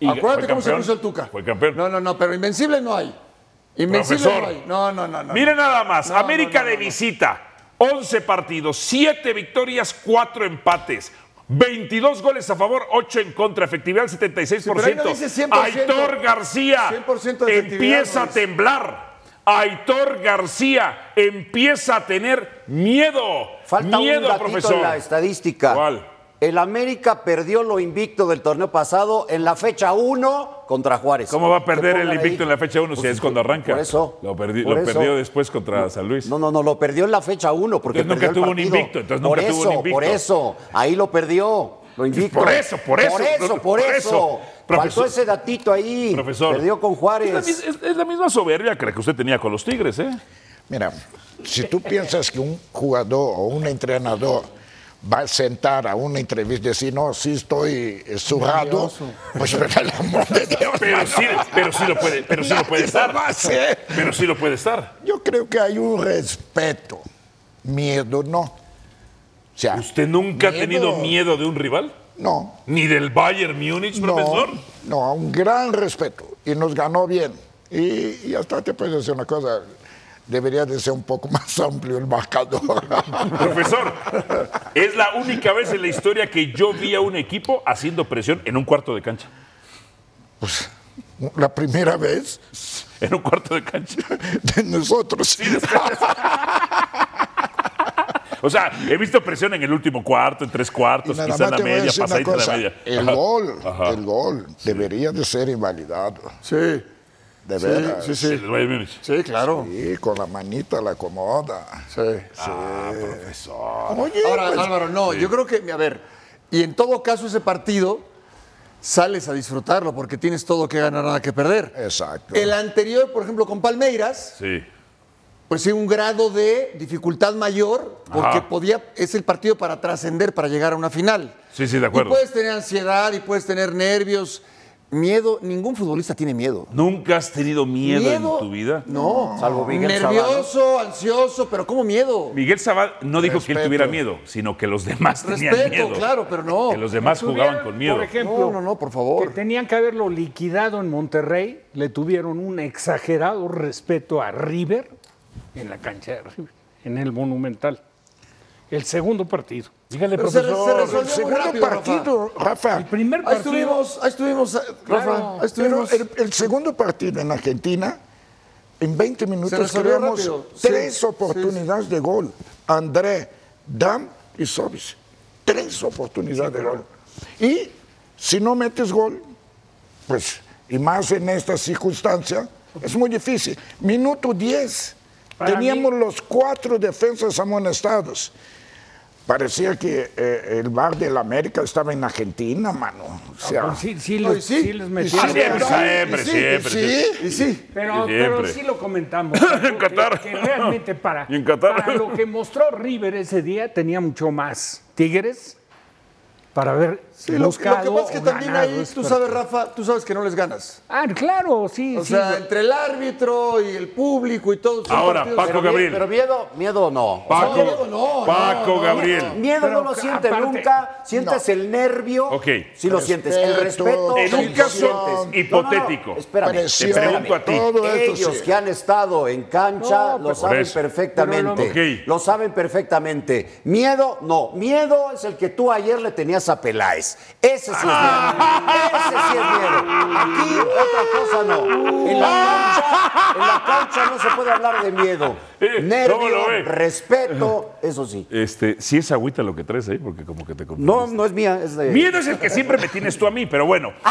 [SPEAKER 6] Y
[SPEAKER 9] acuérdate cómo se puso el Tuca.
[SPEAKER 6] Fue campeón.
[SPEAKER 9] No, no, no, pero invencible no hay. Invencible
[SPEAKER 6] Profesor.
[SPEAKER 9] no hay. No, no, no. no.
[SPEAKER 6] Mire nada más,
[SPEAKER 9] No,
[SPEAKER 6] América
[SPEAKER 9] no, no,
[SPEAKER 6] de
[SPEAKER 9] no.
[SPEAKER 6] visita, 11 partidos, 7 victorias, 4 empates. 22 goles a favor, 8 en contra, efectividad del 76%.
[SPEAKER 9] Sí, pero ahí no dice 100%.
[SPEAKER 6] Aitor García
[SPEAKER 9] 100% de
[SPEAKER 6] empieza a temblar. Aitor García empieza a tener miedo.
[SPEAKER 8] Falta
[SPEAKER 6] miedo,
[SPEAKER 8] un
[SPEAKER 6] profesor.
[SPEAKER 8] en la estadística.
[SPEAKER 6] ¿Cuál?
[SPEAKER 8] El América perdió lo invicto del torneo pasado en la fecha 1 contra Juárez.
[SPEAKER 6] ¿Cómo va a perder el invicto
[SPEAKER 8] ahí.
[SPEAKER 6] en la fecha 1 si
[SPEAKER 8] Pues,
[SPEAKER 6] es cuando arranca?
[SPEAKER 8] Por eso.
[SPEAKER 6] Lo, perdi-
[SPEAKER 8] Por
[SPEAKER 6] lo
[SPEAKER 8] eso.
[SPEAKER 6] perdió después contra San Luis.
[SPEAKER 8] No, no, no, lo perdió en la fecha 1 porque
[SPEAKER 6] Entonces nunca tuvo un invicto, entonces
[SPEAKER 8] por
[SPEAKER 6] nunca
[SPEAKER 8] eso,
[SPEAKER 6] tuvo un invicto.
[SPEAKER 8] Por eso, ahí lo perdió, lo invicto.
[SPEAKER 6] Por eso, por eso,
[SPEAKER 8] Por eso,
[SPEAKER 6] por
[SPEAKER 8] por
[SPEAKER 6] eso.
[SPEAKER 8] eso.
[SPEAKER 6] Profesor.
[SPEAKER 8] Faltó ese datito ahí.
[SPEAKER 6] Profesor.
[SPEAKER 8] Perdió con
[SPEAKER 6] Es la,
[SPEAKER 8] Juárez.
[SPEAKER 6] es- es la misma soberbia que la que usted tenía con los Tigres, ¿eh?
[SPEAKER 4] Mira, si tú piensas que un jugador o un entrenador va a sentar a una entrevista y decir, no, sí estoy eh, zurrado, pues por el amor de Dios.
[SPEAKER 6] Pero
[SPEAKER 4] mano.
[SPEAKER 6] sí, pero sí lo puede, pero sí lo puede estar.
[SPEAKER 4] hacer.
[SPEAKER 6] Pero sí lo puede estar.
[SPEAKER 4] Yo creo que hay un respeto, miedo no. O sea,
[SPEAKER 6] ¿Usted nunca ha tenido miedo de un rival?
[SPEAKER 4] no,
[SPEAKER 6] ¿Ni del Bayern Múnich,
[SPEAKER 4] no,
[SPEAKER 6] profesor?
[SPEAKER 4] no, un gran respeto y nos ganó bien. Y, y hasta te puedo decir una cosa, debería de ser un poco más amplio el marcador.
[SPEAKER 6] Profesor, es la única vez en la historia que yo vi a un equipo haciendo presión en un cuarto de cancha.
[SPEAKER 4] La primera vez
[SPEAKER 6] En un cuarto de cancha.
[SPEAKER 4] de nosotros.
[SPEAKER 6] O sea, he visto presión en el último cuarto, en tres cuartos, quizá en la media, pasadita de la media.
[SPEAKER 4] el
[SPEAKER 6] Ajá.
[SPEAKER 4] gol,
[SPEAKER 6] Ajá.
[SPEAKER 4] el gol debería de ser invalidado,
[SPEAKER 9] Sí,
[SPEAKER 4] de
[SPEAKER 9] sí,
[SPEAKER 4] veras.
[SPEAKER 9] sí,
[SPEAKER 6] El
[SPEAKER 9] sí.
[SPEAKER 6] Bayern Múnich.
[SPEAKER 9] Sí, claro.
[SPEAKER 4] Sí, con la manita la acomoda.
[SPEAKER 9] Sí.
[SPEAKER 4] Oye,
[SPEAKER 9] Ahora,
[SPEAKER 4] pues,
[SPEAKER 9] Álvaro, no, yo creo que, a ver, y en todo caso ese partido sales a disfrutarlo porque tienes todo que ganar, nada que perder.
[SPEAKER 4] Exacto.
[SPEAKER 9] El anterior, por ejemplo, con Palmeiras,
[SPEAKER 6] Sí.
[SPEAKER 9] pues sí, un grado de dificultad mayor porque
[SPEAKER 6] Ajá.
[SPEAKER 9] podía, es el partido para trascender, para llegar a una final.
[SPEAKER 6] Sí, sí, de acuerdo.
[SPEAKER 9] Y puedes tener ansiedad y puedes tener nervios, miedo. Ningún futbolista tiene miedo.
[SPEAKER 6] ¿Nunca has tenido miedo,
[SPEAKER 9] ¿Miedo?
[SPEAKER 6] en tu vida?
[SPEAKER 9] No.
[SPEAKER 8] Salvo Miguel
[SPEAKER 9] Nervioso, ansioso, pero ¿cómo miedo?
[SPEAKER 6] Miguel Sabad no dijo que él tuviera miedo, sino que los demás tenían
[SPEAKER 9] Respeto,
[SPEAKER 6] miedo.
[SPEAKER 9] claro, pero no.
[SPEAKER 6] Que los demás jugaban con miedo.
[SPEAKER 10] Por ejemplo,
[SPEAKER 9] No, no, no, por favor.
[SPEAKER 10] que tenían que haberlo liquidado en Monterrey, le tuvieron un exagerado respeto a River en la cancha de River, en el Monumental. El segundo partido.
[SPEAKER 6] Dígale,
[SPEAKER 9] Pero se,
[SPEAKER 6] profesor.
[SPEAKER 9] se
[SPEAKER 4] el
[SPEAKER 9] resolvió muy
[SPEAKER 4] segundo
[SPEAKER 9] rápido, Rafa.
[SPEAKER 4] partido, Rafa,
[SPEAKER 10] El primer
[SPEAKER 9] Ahí
[SPEAKER 10] partido.
[SPEAKER 9] estuvimos, ahí estuvimos, eh, Rafa,
[SPEAKER 10] Claro,
[SPEAKER 9] ahí
[SPEAKER 4] pero
[SPEAKER 9] estuvimos.
[SPEAKER 4] el, el segundo partido en Argentina, en 20 minutos creamos
[SPEAKER 9] rápido, sí,
[SPEAKER 4] tres
[SPEAKER 9] sí,
[SPEAKER 4] oportunidades de gol. André, Dam y Sobis. Tres oportunidades de gol. Y Si no metes gol, pues, y más en esta circunstancia, es muy difícil. Minuto 10,
[SPEAKER 10] Para
[SPEAKER 4] teníamos
[SPEAKER 10] mí-
[SPEAKER 4] los cuatro defensas amonestados. Parecía que eh, el bar del América estaba en Argentina, mano. O sea,
[SPEAKER 10] Pues sí, sí,
[SPEAKER 4] No,
[SPEAKER 10] los,
[SPEAKER 4] y sí,
[SPEAKER 10] sí les metieron.
[SPEAKER 4] sí, Siempre,
[SPEAKER 6] siempre, siempre,
[SPEAKER 4] sí,
[SPEAKER 9] sí.
[SPEAKER 10] Pero,
[SPEAKER 6] Siempre.
[SPEAKER 10] pero sí lo comentamos.
[SPEAKER 6] En Qatar.
[SPEAKER 10] Que, que realmente para,
[SPEAKER 6] en Qatar.
[SPEAKER 10] para lo que mostró River ese día tenía mucho más. Tigres, para haber
[SPEAKER 9] Sí, lo, lo
[SPEAKER 10] buscado
[SPEAKER 9] que pasa es que también
[SPEAKER 10] ganado
[SPEAKER 9] ahí, tú sabes, Rafa, tú sabes que no les ganas.
[SPEAKER 10] Ah, claro, sí,
[SPEAKER 9] O
[SPEAKER 10] sí.
[SPEAKER 9] sea, entre el árbitro y el público y todo.
[SPEAKER 6] Ahora,
[SPEAKER 9] partidos-
[SPEAKER 6] Paco
[SPEAKER 8] Pero,
[SPEAKER 6] Gabriel.
[SPEAKER 8] pero miedo, miedo no.
[SPEAKER 6] Paco,
[SPEAKER 9] miedo no,
[SPEAKER 6] Paco
[SPEAKER 9] no, no,
[SPEAKER 6] Gabriel.
[SPEAKER 8] Miedo
[SPEAKER 10] Pero
[SPEAKER 8] no lo sientes
[SPEAKER 10] aparte-
[SPEAKER 8] nunca, sientes el nervio.
[SPEAKER 6] Ok.
[SPEAKER 8] Sí lo sientes. El
[SPEAKER 4] Respeto.
[SPEAKER 6] En un caso hipotético.
[SPEAKER 8] espérame,
[SPEAKER 4] Presión,
[SPEAKER 6] Te pregunto a ti.
[SPEAKER 8] Ellos
[SPEAKER 4] sí.
[SPEAKER 8] que han estado en cancha
[SPEAKER 10] No,
[SPEAKER 8] lo
[SPEAKER 10] pero-
[SPEAKER 8] saben
[SPEAKER 6] eso.
[SPEAKER 8] perfectamente.
[SPEAKER 6] Lo
[SPEAKER 8] saben perfectamente. Miedo, no. Miedo es el que tú ayer le tenías a Peláez. Ese sí es miedo. Ese sí es miedo. Aquí otra cosa no. En la cancha, en la cancha no se puede hablar de miedo.
[SPEAKER 6] Eh, ¿cómo lo
[SPEAKER 8] Nervio, respeto, eso sí.
[SPEAKER 6] Este, sí es agüita lo que traes ahí, porque como que te
[SPEAKER 8] No, no es mía, es de.
[SPEAKER 6] Miedo es el que siempre me tienes tú a mí, pero bueno.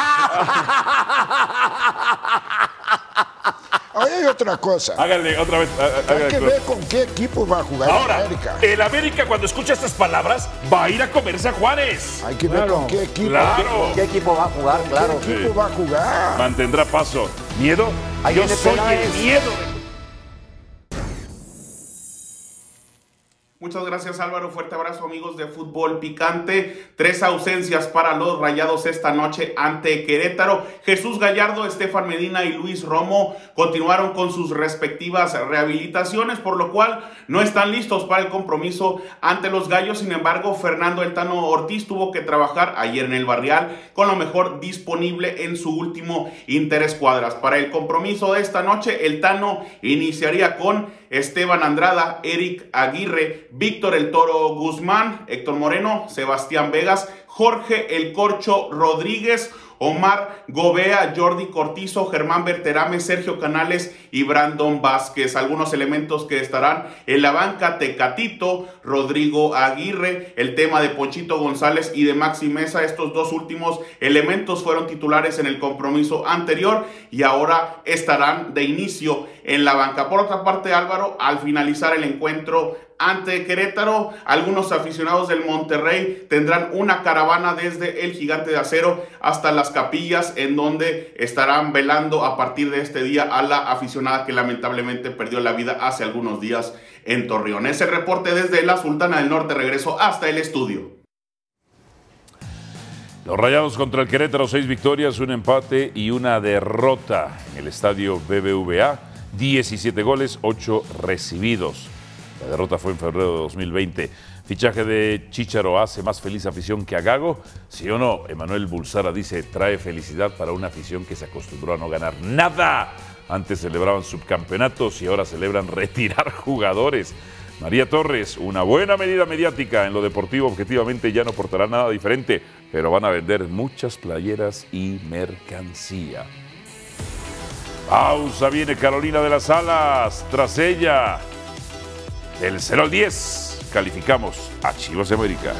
[SPEAKER 4] Ahora hay otra cosa.
[SPEAKER 6] Háganle otra vez. há-
[SPEAKER 4] Hay que ver con qué equipo va a jugar
[SPEAKER 6] Ahora,
[SPEAKER 4] América.
[SPEAKER 6] el América cuando escucha estas palabras va a ir a comerse a Juárez.
[SPEAKER 4] Hay que ver con qué equipo,
[SPEAKER 6] Claro.
[SPEAKER 8] ¿Qué equipo va a jugar? Claro.
[SPEAKER 4] qué equipo va a jugar.
[SPEAKER 6] Mantendrá paso. ¿Miedo?
[SPEAKER 8] Ahí
[SPEAKER 6] Yo soy
[SPEAKER 8] Peláez.
[SPEAKER 6] el miedo.
[SPEAKER 12] Muchas gracias Álvaro, fuerte abrazo amigos de Fútbol Picante. Tres ausencias para los Rayados esta noche ante Querétaro. Jesús Gallardo, Estefan Medina y Luis Romo continuaron con sus respectivas rehabilitaciones, por lo cual no están listos para el compromiso ante los Gallos. Sin embargo, Fernando El Tano Ortiz tuvo que trabajar ayer en el Barrial con lo mejor disponible en su último interescuadras. Para el compromiso de esta noche, El Tano iniciaría con Esteban Andrada, Eric Aguirre, Víctor El Toro Guzmán, Héctor Moreno, Sebastián Vegas, Jorge El Corcho Rodríguez, Omar Gobea, Jordi Cortizo, Germán Berterame, Sergio Canales y Brandon Vázquez. Algunos elementos que estarán en la banca, Tecatito, Rodrigo Aguirre, el tema de Ponchito González y de Maxi Mesa. Estos dos últimos elementos fueron titulares en el compromiso anterior y ahora estarán de inicio en la banca. Por otra parte, Álvaro, al finalizar el encuentro ante Querétaro, algunos aficionados del Monterrey tendrán una caravana desde el Gigante de Acero hasta las capillas en donde estarán velando a partir de este día a la aficionada que lamentablemente perdió la vida hace algunos días en Torreón. Es el reporte desde la Sultana del Norte. Regreso hasta el estudio.
[SPEAKER 6] Los Rayados contra el Querétaro, seis victorias, un empate y una derrota en el estadio BBVA. 17 goles, 8 recibidos. La derrota fue en febrero de 2020. Fichaje de Chicharo hace más feliz afición que a Gago. Sí o no, Emanuel Bulsara dice, trae felicidad para una afición que se acostumbró a no ganar nada. Antes celebraban subcampeonatos y ahora celebran retirar jugadores. María Torres, una buena medida mediática en lo deportivo, objetivamente ya no portará nada diferente, pero van a vender muchas playeras y mercancía. Pausa, viene Carolina de las Alas, tras ella, del 0 al 10, calificamos a Chivas de América.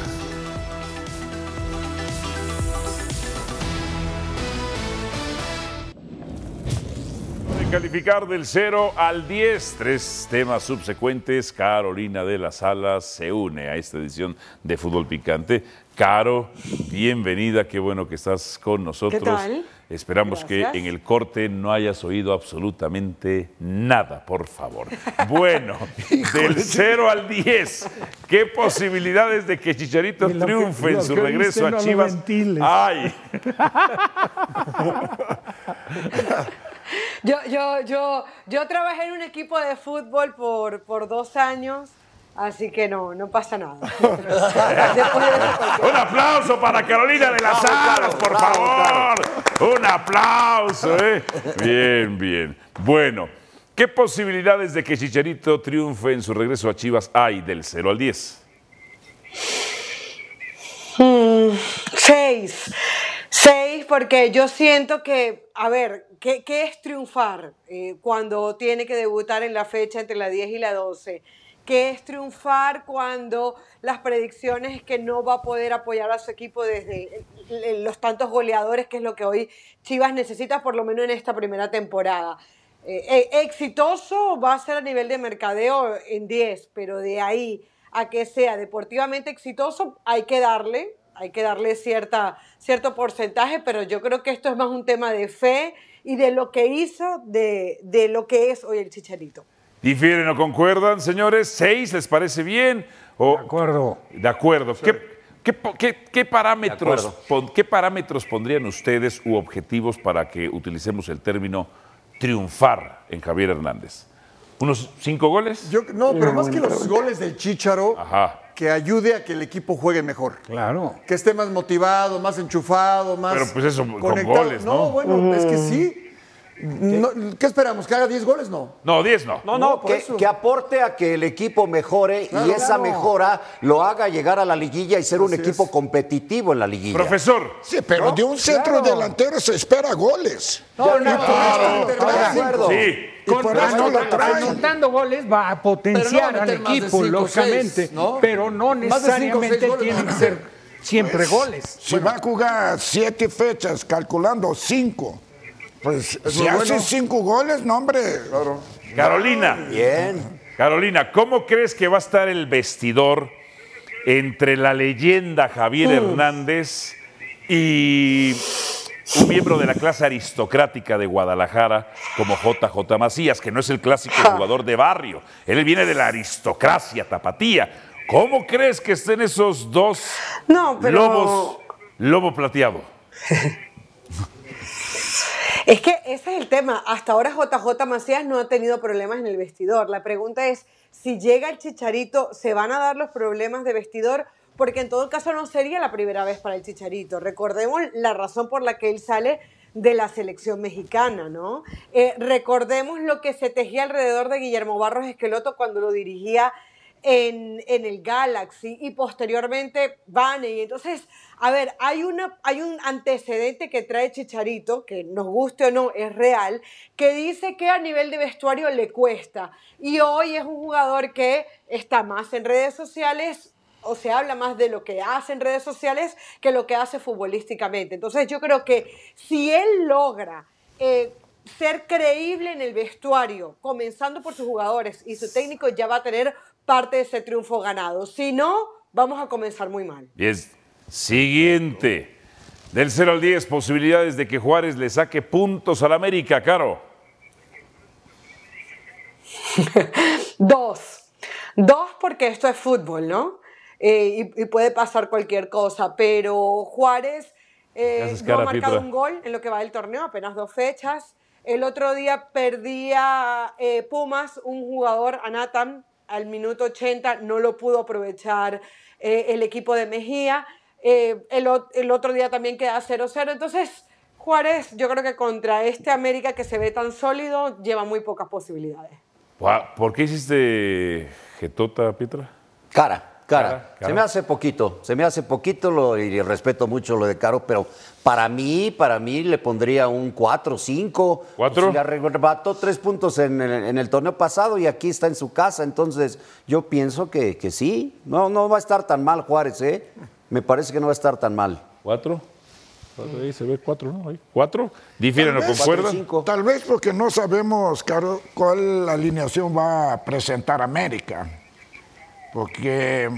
[SPEAKER 6] De calificar del 0 al 10, tres temas subsecuentes. Carolina de las Alas se une a esta edición de Fútbol Picante. Caro, bienvenida, qué bueno que estás con nosotros.
[SPEAKER 13] tal?
[SPEAKER 6] Esperamos
[SPEAKER 13] Gracias.
[SPEAKER 6] que en el corte no hayas oído absolutamente nada, por favor. Bueno, del 0 al 10, ¿qué posibilidades de que Chicharito
[SPEAKER 10] lo que-
[SPEAKER 6] triunfe en su regreso a Chivas? ¡Ay!
[SPEAKER 13] Yo, yo, yo, yo trabajé en un equipo de fútbol por, por dos años, así que no, no pasa nada. De
[SPEAKER 6] Un aplauso para Carolina de las Alas, por favor. Un aplauso, ¿eh? Bien, bien. Bueno, ¿qué posibilidades de que Chicharito triunfe en su regreso a Chivas hay del 0 al 10?
[SPEAKER 13] Mm, seis. Seis, porque yo siento que, a ver, ¿qué, qué es triunfar eh, cuando tiene que debutar en la fecha entre la 10 y la 12? Qué es triunfar cuando las predicciones es que no va a poder apoyar a su equipo desde los tantos goleadores, que es lo que hoy Chivas necesita, por lo menos en esta primera temporada. Eh, eh, exitoso va a ser a nivel de mercadeo en 10, pero de ahí a que sea deportivamente exitoso hay que darle, hay que darle cierta, cierto porcentaje, pero yo creo que esto es más un tema de fe y de lo que hizo, de, de lo que es hoy el Chicharito.
[SPEAKER 6] ¿Difieren o concuerdan, señores? ¿Seis les parece bien? O, de
[SPEAKER 10] acuerdo.
[SPEAKER 6] De acuerdo. ¿Qué, qué, qué, qué parámetros, pon- ¿Qué parámetros pondrían ustedes u objetivos para que utilicemos el término triunfar en Javier Hernández? ¿Unos cinco goles?
[SPEAKER 9] Yo- no, pero más que los goles del Chícharo, que ayude a que el equipo juegue mejor.
[SPEAKER 10] Claro.
[SPEAKER 9] Que esté más motivado, más enchufado, más.
[SPEAKER 6] Pero pues eso con goles, ¿no?
[SPEAKER 9] bueno, es que sí. No, ¿Qué esperamos? ¿Que haga 10 goles? No.
[SPEAKER 6] No, 10 no.
[SPEAKER 8] No, no,
[SPEAKER 9] por
[SPEAKER 8] que,
[SPEAKER 9] eso.
[SPEAKER 8] que aporte a que el equipo mejore y esa
[SPEAKER 9] claro.
[SPEAKER 8] mejora lo haga llegar a la liguilla y ser un equipo competitivo en la liguilla.
[SPEAKER 6] Profesor.
[SPEAKER 4] Sí, pero de un centro delantero se espera goles.
[SPEAKER 10] No, no, acuerdo.
[SPEAKER 6] Sí.
[SPEAKER 4] Y por
[SPEAKER 10] Con-
[SPEAKER 4] esto lo
[SPEAKER 10] anotando goles va a potenciar
[SPEAKER 9] Pero no va a
[SPEAKER 10] al equipo,
[SPEAKER 9] cinco,
[SPEAKER 10] lógicamente,
[SPEAKER 9] seis, ¿no?
[SPEAKER 10] pero no
[SPEAKER 9] cinco,
[SPEAKER 10] necesariamente
[SPEAKER 9] goles
[SPEAKER 10] tienen que ser siempre goles.
[SPEAKER 4] Si va a jugar siete fechas calculando cinco, pues si hace
[SPEAKER 9] bueno.
[SPEAKER 4] cinco goles, no hombre.
[SPEAKER 6] Carolina.
[SPEAKER 8] Bien.
[SPEAKER 6] Carolina, ¿cómo crees que va a estar el vestidor entre la leyenda Javier Hernández y un miembro de la clase aristocrática de Guadalajara como JJ Macías, que no es el clásico jugador de barrio? Él viene de la aristocracia tapatía. ¿Cómo crees que estén esos dos
[SPEAKER 13] No, pero-
[SPEAKER 6] lobos, lobo plateado?
[SPEAKER 13] Es que ese es el tema. Hasta ahora JJ Macías no ha tenido problemas en el vestidor. La pregunta es, si llega el Chicharito, ¿se van a dar los problemas de vestidor? Porque en todo caso no sería la primera vez para el Chicharito. Recordemos la razón por la que él sale de la selección mexicana, ¿no? Eh, recordemos lo que se tejía alrededor de Guillermo Barros Esqueloto cuando lo dirigía en, en el Galaxy y posteriormente Bane. Entonces, a ver, hay, una, hay un antecedente que trae Chicharito, que nos guste o no, es real, que dice que a nivel de vestuario le cuesta. Y hoy es un jugador que está más en redes sociales o se habla más de lo que hace en redes sociales que lo que hace futbolísticamente. Entonces yo creo que si él logra eh, ser creíble en el vestuario, comenzando por sus jugadores y su técnico, ya va a tener parte de ese triunfo ganado. Si no, vamos a comenzar muy mal.
[SPEAKER 6] Bien. Siguiente. Del 0 al 10, posibilidades de que Juárez le saque puntos al América, Caro.
[SPEAKER 13] Dos. Dos porque esto es fútbol, ¿no? Eh, y, y puede pasar cualquier cosa, pero Juárez eh,
[SPEAKER 6] ¿Qué haces,
[SPEAKER 13] no ha marcado
[SPEAKER 6] Pietra?
[SPEAKER 13] un gol en lo que va del torneo, apenas dos fechas. El otro día perdía eh, Pumas, un jugador, a Nathan, al minuto 80, no lo pudo aprovechar eh, el equipo de Mejía. Eh, el, el otro día también queda 0-0. Entonces, Juárez, yo creo que contra este América que se ve tan sólido, lleva muy pocas posibilidades.
[SPEAKER 6] ¿Por qué hiciste jetota, Pietra?
[SPEAKER 8] Cara, cara.
[SPEAKER 6] Cara, cara.
[SPEAKER 8] Se me hace poquito, se me hace poquito lo, y respeto mucho lo de Caro, pero para mí, para mí le pondría un 4, 5.
[SPEAKER 6] ¿Cuatro?
[SPEAKER 8] Si le arrebató tres puntos en el, en el torneo pasado y aquí está en su casa, entonces yo pienso que, que sí. No, no va a estar tan mal Juárez, ¿eh? Me parece que no va a estar tan mal.
[SPEAKER 6] ¿Cuatro? Ahí se ve cuatro, ¿no? Ahí. ¿Cuatro? ¿Difieren o concuerdan?
[SPEAKER 4] Tal vez porque no sabemos, Caro, cuál alineación va a presentar América. Porque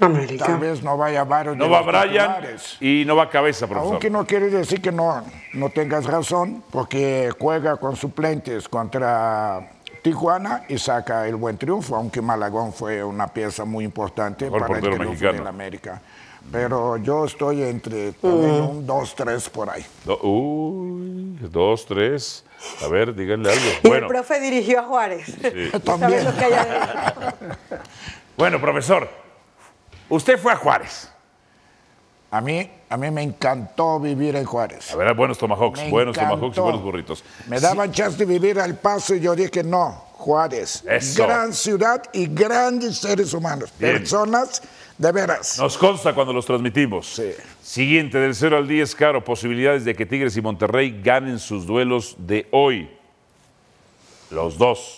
[SPEAKER 4] tal vez no vaya varios
[SPEAKER 6] No
[SPEAKER 4] de
[SPEAKER 6] va
[SPEAKER 4] los
[SPEAKER 6] Brian
[SPEAKER 4] titulares.
[SPEAKER 6] y no va Cabeza, profesor.
[SPEAKER 4] Aunque no quiere decir que no, no tengas razón, porque juega con suplentes contra Tijuana y saca el buen triunfo, aunque Malagón fue una pieza muy importante
[SPEAKER 6] Mejor
[SPEAKER 4] para el triunfo
[SPEAKER 6] mexicano.
[SPEAKER 4] del América. Pero yo estoy entre también un 2-3 por ahí.
[SPEAKER 6] Uy, dos, tres. A ver, díganle algo.
[SPEAKER 13] Y
[SPEAKER 6] Bueno,
[SPEAKER 13] el profe dirigió a Juárez.
[SPEAKER 6] Sí.
[SPEAKER 13] ¿Sabes lo que hay?
[SPEAKER 6] bueno, profesor, usted fue a Juárez.
[SPEAKER 4] A mí, a mí me encantó vivir en Juárez.
[SPEAKER 6] A ver, buenos tomahawks,
[SPEAKER 4] Me
[SPEAKER 6] buenos
[SPEAKER 4] encantó.
[SPEAKER 6] tomahawks y buenos burritos.
[SPEAKER 4] Me daban chance de vivir al paso y yo dije no, Juárez.
[SPEAKER 6] Eso.
[SPEAKER 4] Gran ciudad y grandes seres humanos.
[SPEAKER 6] Bien.
[SPEAKER 4] Personas de veras.
[SPEAKER 6] Nos consta cuando los transmitimos. Siguiente, del 0 al 10, Caro, posibilidades de que Tigres y Monterrey ganen sus duelos de hoy. Los dos.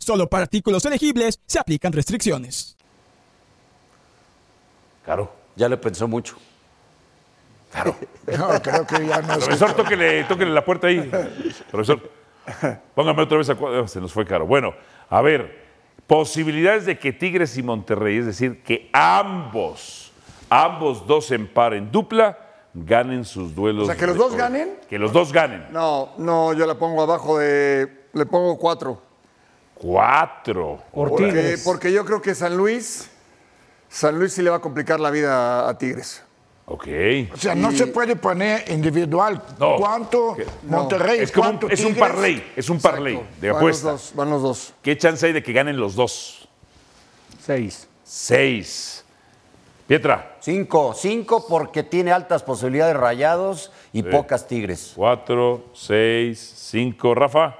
[SPEAKER 14] Solo para artículos elegibles se aplican restricciones.
[SPEAKER 6] Claro.
[SPEAKER 8] Ya le pensó mucho.
[SPEAKER 6] Claro.
[SPEAKER 4] No, creo que ya no es.
[SPEAKER 6] Profesor, tóquele, tóquele la puerta ahí. Profesor, póngame otra vez a cua- Se nos fue caro. Bueno, a ver, posibilidades de que Tigres y Monterrey, es decir, que ambos, ambos dos en par en dupla, ganen sus duelos.
[SPEAKER 9] O sea, que los dos ganen.
[SPEAKER 6] Que los dos ganen.
[SPEAKER 9] No, no, yo la pongo abajo de. Le pongo cuatro.
[SPEAKER 6] Cuatro.
[SPEAKER 9] Porque, porque yo creo que San Luis. San Luis sí le va a complicar la vida a Tigres.
[SPEAKER 6] Ok.
[SPEAKER 4] O sea, no se puede poner individual
[SPEAKER 6] No.
[SPEAKER 4] cuánto Monterrey,
[SPEAKER 6] Es, como un,
[SPEAKER 4] cuánto
[SPEAKER 6] es un
[SPEAKER 4] Tigres.
[SPEAKER 6] parlay, es un parlay de
[SPEAKER 9] Van los
[SPEAKER 6] apuesta.
[SPEAKER 9] dos, van los dos.
[SPEAKER 6] ¿Qué chance hay de que ganen los dos?
[SPEAKER 10] Seis.
[SPEAKER 6] Seis. Pietra.
[SPEAKER 8] Cinco, cinco porque tiene altas posibilidades de rayados y
[SPEAKER 6] Sí.
[SPEAKER 8] pocas tigres.
[SPEAKER 6] Cuatro, seis, cinco. Rafa.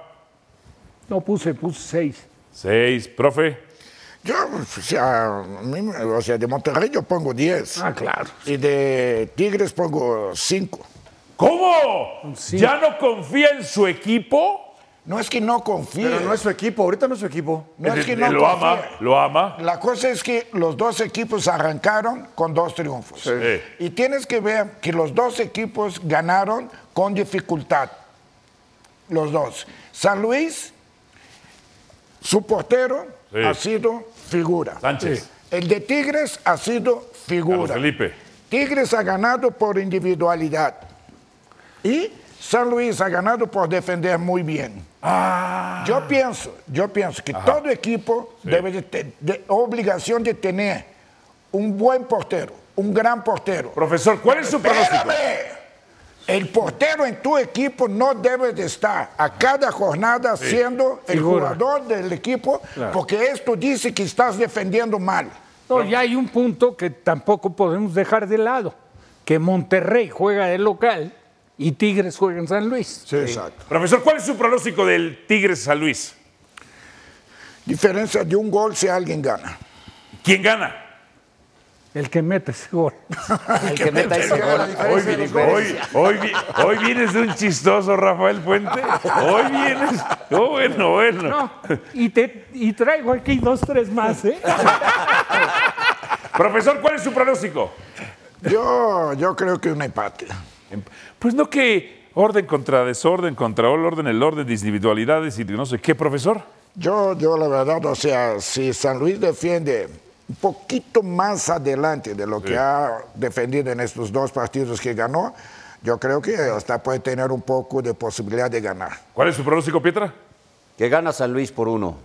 [SPEAKER 10] No puse, puse seis.
[SPEAKER 6] Seis. Profe.
[SPEAKER 4] Yo, o sea, a mí me- o sea, de Monterrey yo pongo 10.
[SPEAKER 10] Ah, claro.
[SPEAKER 4] Y de Tigres pongo 5.
[SPEAKER 6] ¿Cómo? ¿Ya no confía en su equipo?
[SPEAKER 4] No es que no confíe.
[SPEAKER 9] Pero no es su equipo, ahorita no es su equipo.
[SPEAKER 4] No es que no
[SPEAKER 6] lo
[SPEAKER 4] confíe.
[SPEAKER 6] ama, lo ama.
[SPEAKER 4] La cosa es que los dos equipos arrancaron con dos triunfos.
[SPEAKER 6] Sí.
[SPEAKER 4] Y tienes que ver que los dos equipos ganaron con dificultad. Los dos. San Luis, su portero
[SPEAKER 6] Sí.
[SPEAKER 4] ha sido figura.
[SPEAKER 6] Sánchez.
[SPEAKER 4] El de Tigres ha sido
[SPEAKER 6] Carlos
[SPEAKER 4] figura.
[SPEAKER 6] Felipe.
[SPEAKER 4] Tigres ha ganado por individualidad. Y San Luis ha ganado por defender muy bien.
[SPEAKER 6] Ah.
[SPEAKER 4] Yo pienso, yo pienso que todo equipo debe de, te- de obligación de tener un buen portero, un gran portero.
[SPEAKER 6] Profesor, ¿cuál es su pronóstico?
[SPEAKER 4] El portero en tu equipo no debe de estar a cada jornada
[SPEAKER 10] Sí.
[SPEAKER 4] siendo el
[SPEAKER 10] Figura.
[SPEAKER 4] jugador del equipo,
[SPEAKER 10] Claro.
[SPEAKER 4] porque esto dice que estás defendiendo mal.
[SPEAKER 10] No, y hay un punto que tampoco podemos dejar de lado, que Monterrey juega de local y Tigres juega en San Luis.
[SPEAKER 4] Sí, exacto.
[SPEAKER 6] Profesor, ¿cuál es su pronóstico del Tigres San Luis?
[SPEAKER 4] Diferencia de un gol si alguien gana.
[SPEAKER 6] ¿Quién gana?
[SPEAKER 10] El que mete ese gol.
[SPEAKER 8] El que meta ese gol.
[SPEAKER 6] Hoy, hoy, hoy vi- hoy vienes de un chistoso Rafael Puente. Hoy vienes. Oh, bueno, bueno.
[SPEAKER 10] No, y, te, y traigo aquí dos, tres más, ¿eh?
[SPEAKER 6] Profesor, ¿cuál es su pronóstico?
[SPEAKER 4] Yo, yo creo que un empate.
[SPEAKER 6] Pues no que orden contra desorden, contra el orden, el orden de individualidades y de no sé qué, profesor.
[SPEAKER 4] Yo, yo la verdad, o sea, si San Luis defiende un poquito más adelante de lo que ha defendido en estos dos partidos que ganó, yo creo que hasta puede tener un poco de posibilidad de ganar.
[SPEAKER 6] ¿Cuál es su pronóstico, Pietra?
[SPEAKER 8] Que gana San Luis por uno.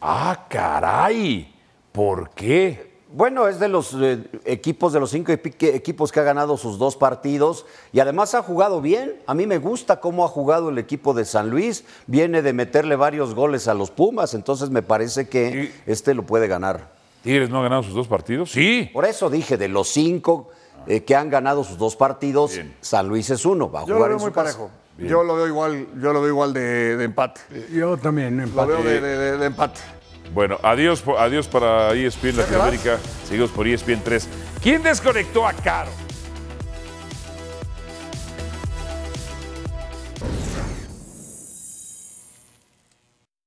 [SPEAKER 6] Ah, caray. ¿Por qué?
[SPEAKER 8] Bueno, es de los eh, equipos, de los cinco equipos que ha ganado sus dos partidos y además ha jugado bien. A mí me gusta cómo ha jugado el equipo de San Luis. Viene de meterle varios goles a los Pumas, entonces me parece que este lo puede ganar.
[SPEAKER 6] ¿Tigres no ha ganado sus dos partidos? Sí.
[SPEAKER 8] Por eso dije, de los cinco eh, que han ganado sus dos partidos, San Luis es uno. Va a
[SPEAKER 9] Yo lo
[SPEAKER 8] jugar
[SPEAKER 9] veo
[SPEAKER 8] en
[SPEAKER 9] muy
[SPEAKER 8] casa.
[SPEAKER 9] parejo. Yo lo veo igual, yo lo veo igual de, de empate.
[SPEAKER 10] Yo también,
[SPEAKER 9] Lo
[SPEAKER 10] empate.
[SPEAKER 9] veo de, de- de- de empate.
[SPEAKER 6] Bueno, adiós, adiós para ESPN Latinoamérica. Seguimos por E ESPN 3. ¿Quién desconectó a Caro?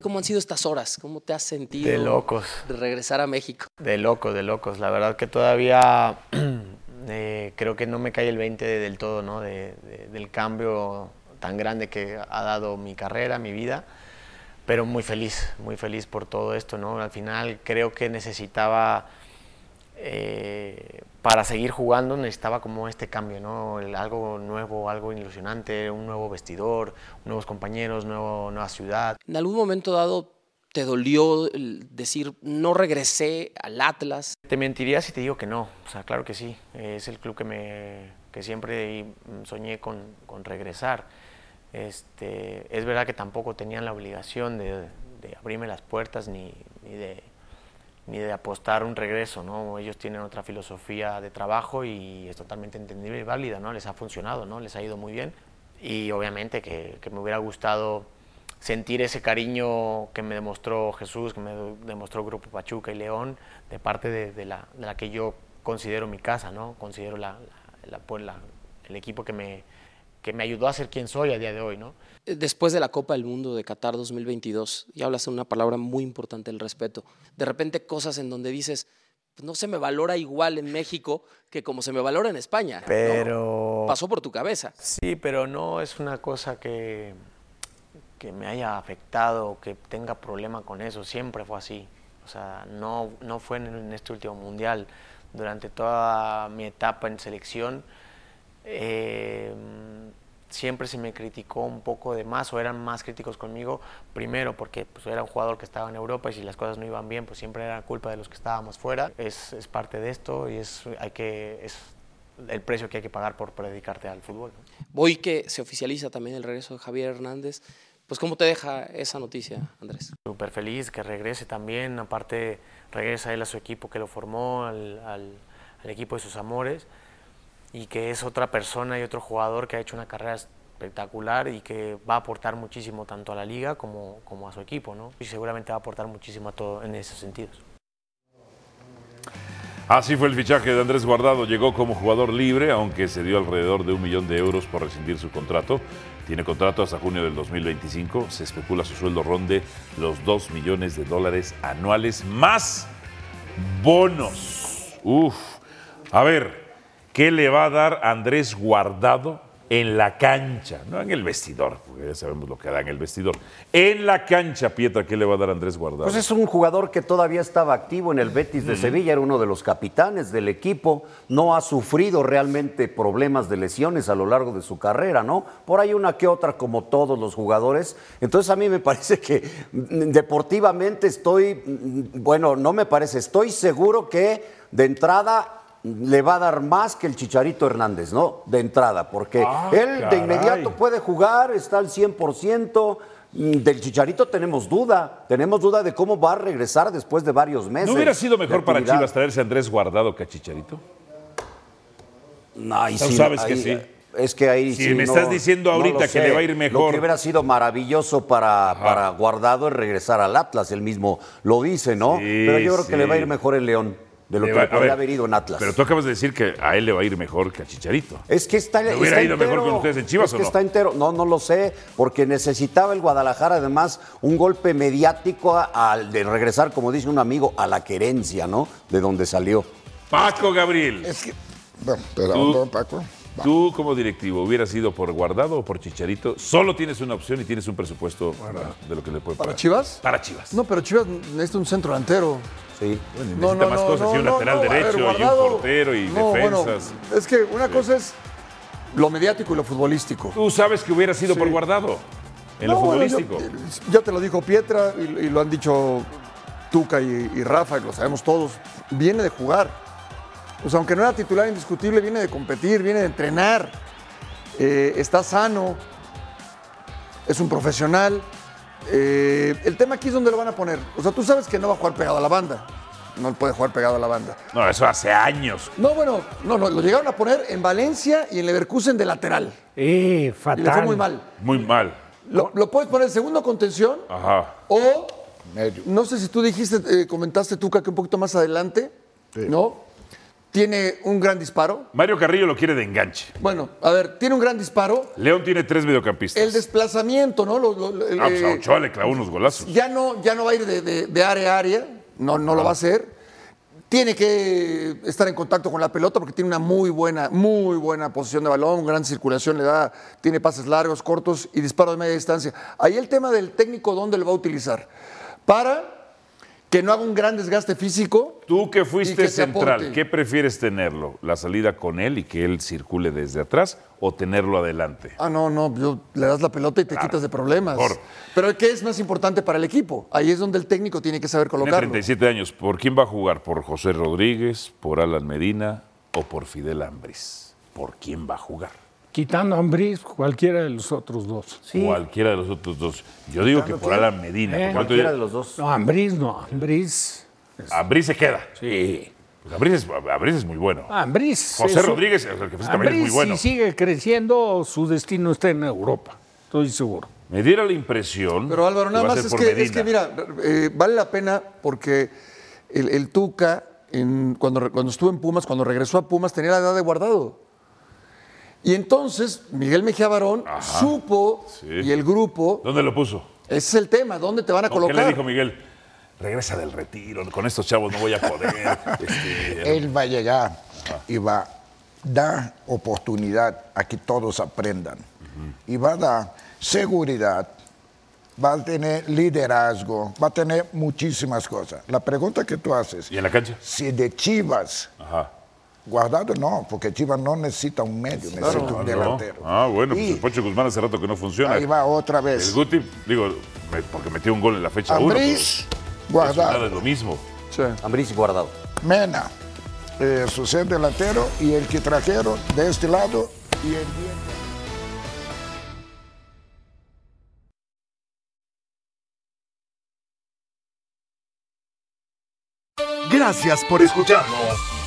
[SPEAKER 15] ¿Cómo han sido estas horas? ¿Cómo te has sentido?
[SPEAKER 16] De locos.
[SPEAKER 15] De regresar a México.
[SPEAKER 16] De locos, de locos. La verdad que todavía eh, creo que no me cae el 20 de- del todo, ¿no? De- de- del cambio tan grande que ha dado mi carrera, mi vida. Pero muy feliz, muy feliz por todo esto, ¿no? Al final creo que necesitaba eh, para seguir jugando necesitaba como este cambio, ¿no? El- algo nuevo, algo ilusionante, un nuevo vestidor, nuevos compañeros, nuevo, nueva ciudad.
[SPEAKER 15] ¿En algún momento dado te dolió el decir no regresé al Atlas?
[SPEAKER 16] Te mentiría si te digo que no, o sea, claro que sí, es el club que, me, que siempre soñé con, con regresar. Este, es verdad que tampoco tenían la obligación de, de abrirme las puertas ni, ni de, ni de apostar un regreso, ¿no? Ellos tienen otra filosofía de trabajo y es totalmente entendible y válida, ¿no? Les ha funcionado, ¿no? Les ha ido muy bien y obviamente que, me hubiera gustado sentir ese cariño que me demostró Jesús, que me demostró Grupo Pachuca y León, de parte de, la, que yo considero mi casa, ¿no? Considero la- pues, la- el equipo que me, que me ayudó a ser quien soy a día de hoy, ¿no?
[SPEAKER 15] Después de la Copa del Mundo de Qatar 2022, y hablas de una palabra muy importante, el respeto. De repente cosas en donde dices, "Pues no se me valora igual en México que como se me valora en España. ¿no?
[SPEAKER 16] Pero...
[SPEAKER 15] Pasó por tu cabeza.
[SPEAKER 16] Sí, pero no es una cosa que, que me haya afectado o que tenga problema con eso. Siempre fue así. O sea, no, no fue en, en este último mundial. Durante toda mi etapa en selección, eh, siempre se me criticó un poco de más o eran más críticos conmigo. Primero porque pues, era un jugador que estaba en Europa y si las cosas no iban bien, pues siempre era culpa de los que estábamos fuera. Es, es parte de esto y es, hay que, es el precio que hay que pagar por dedicarte al fútbol. ¿no?
[SPEAKER 15] Hoy que se oficializa también el regreso de Javier Hernández, pues ¿cómo te deja esa noticia, Andrés?
[SPEAKER 16] Súper feliz que regrese también, aparte regresa él a su equipo que lo formó, al, al- al equipo de sus amores, y que es otra persona y otro jugador que ha hecho una carrera espectacular y que va a aportar muchísimo tanto a la liga como, como a su equipo, ¿no? Y seguramente va a aportar muchísimo a todo en esos sentidos.
[SPEAKER 6] Así fue el fichaje de Andrés Guardado. Llegó como jugador libre, aunque se dio alrededor de un millón de euros por rescindir su contrato. Tiene contrato hasta junio del 2025. Se especula su sueldo ronde los 2 millones de dólares anuales más bonos. Uf. A ver, ¿qué le va a dar Andrés Guardado en la cancha? No en el vestidor, porque ya sabemos lo que hará en el vestidor. En la cancha, Pietra, ¿qué le va a dar Andrés Guardado?
[SPEAKER 8] Pues es un jugador que todavía estaba activo en el Betis de Sevilla, era uno de los capitanes del equipo, no ha sufrido realmente problemas de lesiones a lo largo de su carrera, ¿no? Por ahí una que otra como todos los jugadores. Entonces a mí me parece que mm, deportivamente estoy, mm, bueno, no me parece, estoy seguro que de entrada le va a dar más que el Chicharito Hernández, ¿no? De entrada, porque
[SPEAKER 6] Ah,
[SPEAKER 8] él de inmediato puede jugar, está al 100%. Mm, Del Chicharito tenemos duda, tenemos duda de cómo va a regresar después de varios meses.
[SPEAKER 6] ¿No hubiera sido mejor para. Chivas traerse a Andrés Guardado que a Chicharito? Tú
[SPEAKER 8] sí,
[SPEAKER 6] sabes que sí.
[SPEAKER 8] Es que ahí
[SPEAKER 6] Si
[SPEAKER 8] sí
[SPEAKER 6] me
[SPEAKER 8] no-
[SPEAKER 6] estás diciendo
[SPEAKER 8] no
[SPEAKER 6] ahorita
[SPEAKER 8] lo
[SPEAKER 6] que le va a ir
[SPEAKER 8] Lo
[SPEAKER 6] mejor.
[SPEAKER 8] que hubiera sido maravilloso para, para Guardado es regresar al Atlas, él mismo lo dice, ¿no?
[SPEAKER 6] Sí,
[SPEAKER 8] Pero yo creo que le va a ir mejor en León de lo
[SPEAKER 6] Le
[SPEAKER 8] que le podría
[SPEAKER 6] ver,
[SPEAKER 8] haber ido en Atlas.
[SPEAKER 6] Pero tú acabas de decir que a él le va a ir mejor que a Chicharito.
[SPEAKER 8] Es que está,
[SPEAKER 6] ¿Le hubiera
[SPEAKER 8] está
[SPEAKER 6] ido mejor
[SPEAKER 8] entero.
[SPEAKER 6] con ustedes en Chivas
[SPEAKER 8] es
[SPEAKER 6] o
[SPEAKER 8] que
[SPEAKER 6] no?
[SPEAKER 8] está entero. No, no lo sé, porque necesitaba el Guadalajara además un golpe mediático al de regresar, como dice un amigo, a la querencia, ¿no? De donde salió.
[SPEAKER 6] Paco Gabriel.
[SPEAKER 4] Es que, bueno, perdón,
[SPEAKER 6] Tú-
[SPEAKER 4] Paco.
[SPEAKER 6] Tú como directivo, ¿hubieras ido por Guardado o por Chicharito? Solo tienes una opción y tienes un presupuesto de lo que le puede
[SPEAKER 9] ¿Para
[SPEAKER 6] pagar.
[SPEAKER 9] Chivas?
[SPEAKER 6] Para Chivas.
[SPEAKER 9] No, pero Chivas necesita un centro delantero.
[SPEAKER 8] Sí.
[SPEAKER 6] necesita más cosas, y un lateral derecho, y un portero, y
[SPEAKER 9] no, bueno,
[SPEAKER 6] defensas.
[SPEAKER 9] es que una cosa es lo mediático y lo futbolístico.
[SPEAKER 6] Tú sabes que hubieras ido
[SPEAKER 9] Sí.
[SPEAKER 6] por Guardado en lo
[SPEAKER 9] bueno,
[SPEAKER 6] futbolístico.
[SPEAKER 9] yo- ya te lo dijo Pietra y, y lo han dicho Tuca y, y Rafa, y lo sabemos todos. Viene de jugar. O sea, aunque no era titular indiscutible, viene de competir, viene de entrenar. Eh, está sano. Es un profesional. Eh, el tema aquí es dónde lo van a poner. O sea, tú sabes que no va a jugar pegado a la banda. No puede jugar pegado a la banda.
[SPEAKER 6] No, eso hace años.
[SPEAKER 9] No, bueno, no, no, lo llegaron a poner en Valencia y en Leverkusen de lateral.
[SPEAKER 10] Eh,
[SPEAKER 9] Y
[SPEAKER 10] fatal.
[SPEAKER 9] le fue muy mal.
[SPEAKER 6] Muy mal.
[SPEAKER 9] Lo, lo puedes poner en segundo contención
[SPEAKER 6] Ajá.
[SPEAKER 9] o, no sé si tú dijiste, eh, comentaste Tuca que un poquito más adelante, ¿no? Tiene un gran disparo.
[SPEAKER 6] Mario Carrillo lo quiere de enganche.
[SPEAKER 9] Bueno, a ver, tiene un gran disparo.
[SPEAKER 6] León tiene tres mediocampistas.
[SPEAKER 9] El desplazamiento, ¿no? Lo-
[SPEAKER 6] Ah, pues a
[SPEAKER 9] eh,
[SPEAKER 6] Ochoa le clavó unos golazos.
[SPEAKER 9] ya, no, ya no va a ir de, de- de área a área, no, no lo va a hacer. Tiene que estar en contacto con la pelota porque tiene una muy buena, muy buena posición de balón, gran circulación le da, tiene pases largos, cortos y disparo de media distancia. Ahí el tema del técnico, ¿dónde lo va a utilizar? Para que no haga un gran desgaste físico.
[SPEAKER 6] Tú que fuiste
[SPEAKER 9] que
[SPEAKER 6] central. ¿qué prefieres tenerlo? ¿La salida con él y que él circule desde atrás o tenerlo adelante?
[SPEAKER 9] Ah, no, no, yo- le das la pelota y te quitas de problemas.
[SPEAKER 6] Mejor.
[SPEAKER 9] Pero ¿qué es más importante para el equipo? Ahí es donde el técnico tiene que saber
[SPEAKER 6] Tiene
[SPEAKER 9] colocarlo.
[SPEAKER 6] 37 años. ¿Por quién va a jugar? ¿Por José Rodríguez, por Alan Medina o por Fidel Ambris? ¿Por quién va a jugar?
[SPEAKER 10] Quitando a Ambriz, cualquiera de los otros dos.
[SPEAKER 6] Cualquiera de los otros dos. Yo digo que por Alan Medina.
[SPEAKER 10] ¿Eh?
[SPEAKER 6] porque otro día-
[SPEAKER 8] dos.
[SPEAKER 10] No, Ambriz no, Ambriz.
[SPEAKER 6] Ambriz se queda.
[SPEAKER 10] Sí.
[SPEAKER 6] Pues Ambriz, es, Ambriz es muy bueno.
[SPEAKER 10] Ambriz.
[SPEAKER 6] José
[SPEAKER 10] es-
[SPEAKER 6] Rodríguez, el que fuiste también es muy
[SPEAKER 10] Ambriz,
[SPEAKER 6] bueno.
[SPEAKER 10] si sigue creciendo, su destino está en Europa. Estoy seguro.
[SPEAKER 6] Me diera la impresión.
[SPEAKER 9] Pero Álvaro, nada más es que, es que, mira, eh, vale la pena porque el, el Tuca, en- cuando, cuando estuvo en Pumas, cuando regresó a Pumas, tenía la edad de guardado. Y entonces Miguel Mejía Barón supo y el grupo.
[SPEAKER 6] ¿Dónde lo puso?
[SPEAKER 9] Ese es el tema, ¿dónde te van a
[SPEAKER 6] No, ¿Qué
[SPEAKER 9] colocar?
[SPEAKER 6] le dijo Miguel? Regresa del retiro, con estos chavos no voy a poder. Este,
[SPEAKER 4] Él va a llegar y va a dar oportunidad a que todos aprendan. Y va a dar seguridad, va a tener liderazgo, va a tener muchísimas cosas. La pregunta que tú haces,
[SPEAKER 6] ¿Y en la cancha?
[SPEAKER 4] si de Chivas,
[SPEAKER 6] Ajá.
[SPEAKER 4] Guardado no, porque Chivas no necesita un medio, necesita un
[SPEAKER 6] no.
[SPEAKER 4] delantero.
[SPEAKER 6] Ah, bueno, pues el Pocho Guzmán hace rato que no funciona.
[SPEAKER 4] ahí va otra vez.
[SPEAKER 6] El Guti, digo, me- porque metió un gol en la fecha 1.
[SPEAKER 4] Ambriz, guardado.
[SPEAKER 6] Nada es lo mismo.
[SPEAKER 8] Ambriz guardado.
[SPEAKER 4] Mena, eh, su ser delantero y el que trajeron de este lado y el bien.
[SPEAKER 17] Gracias por escucharnos.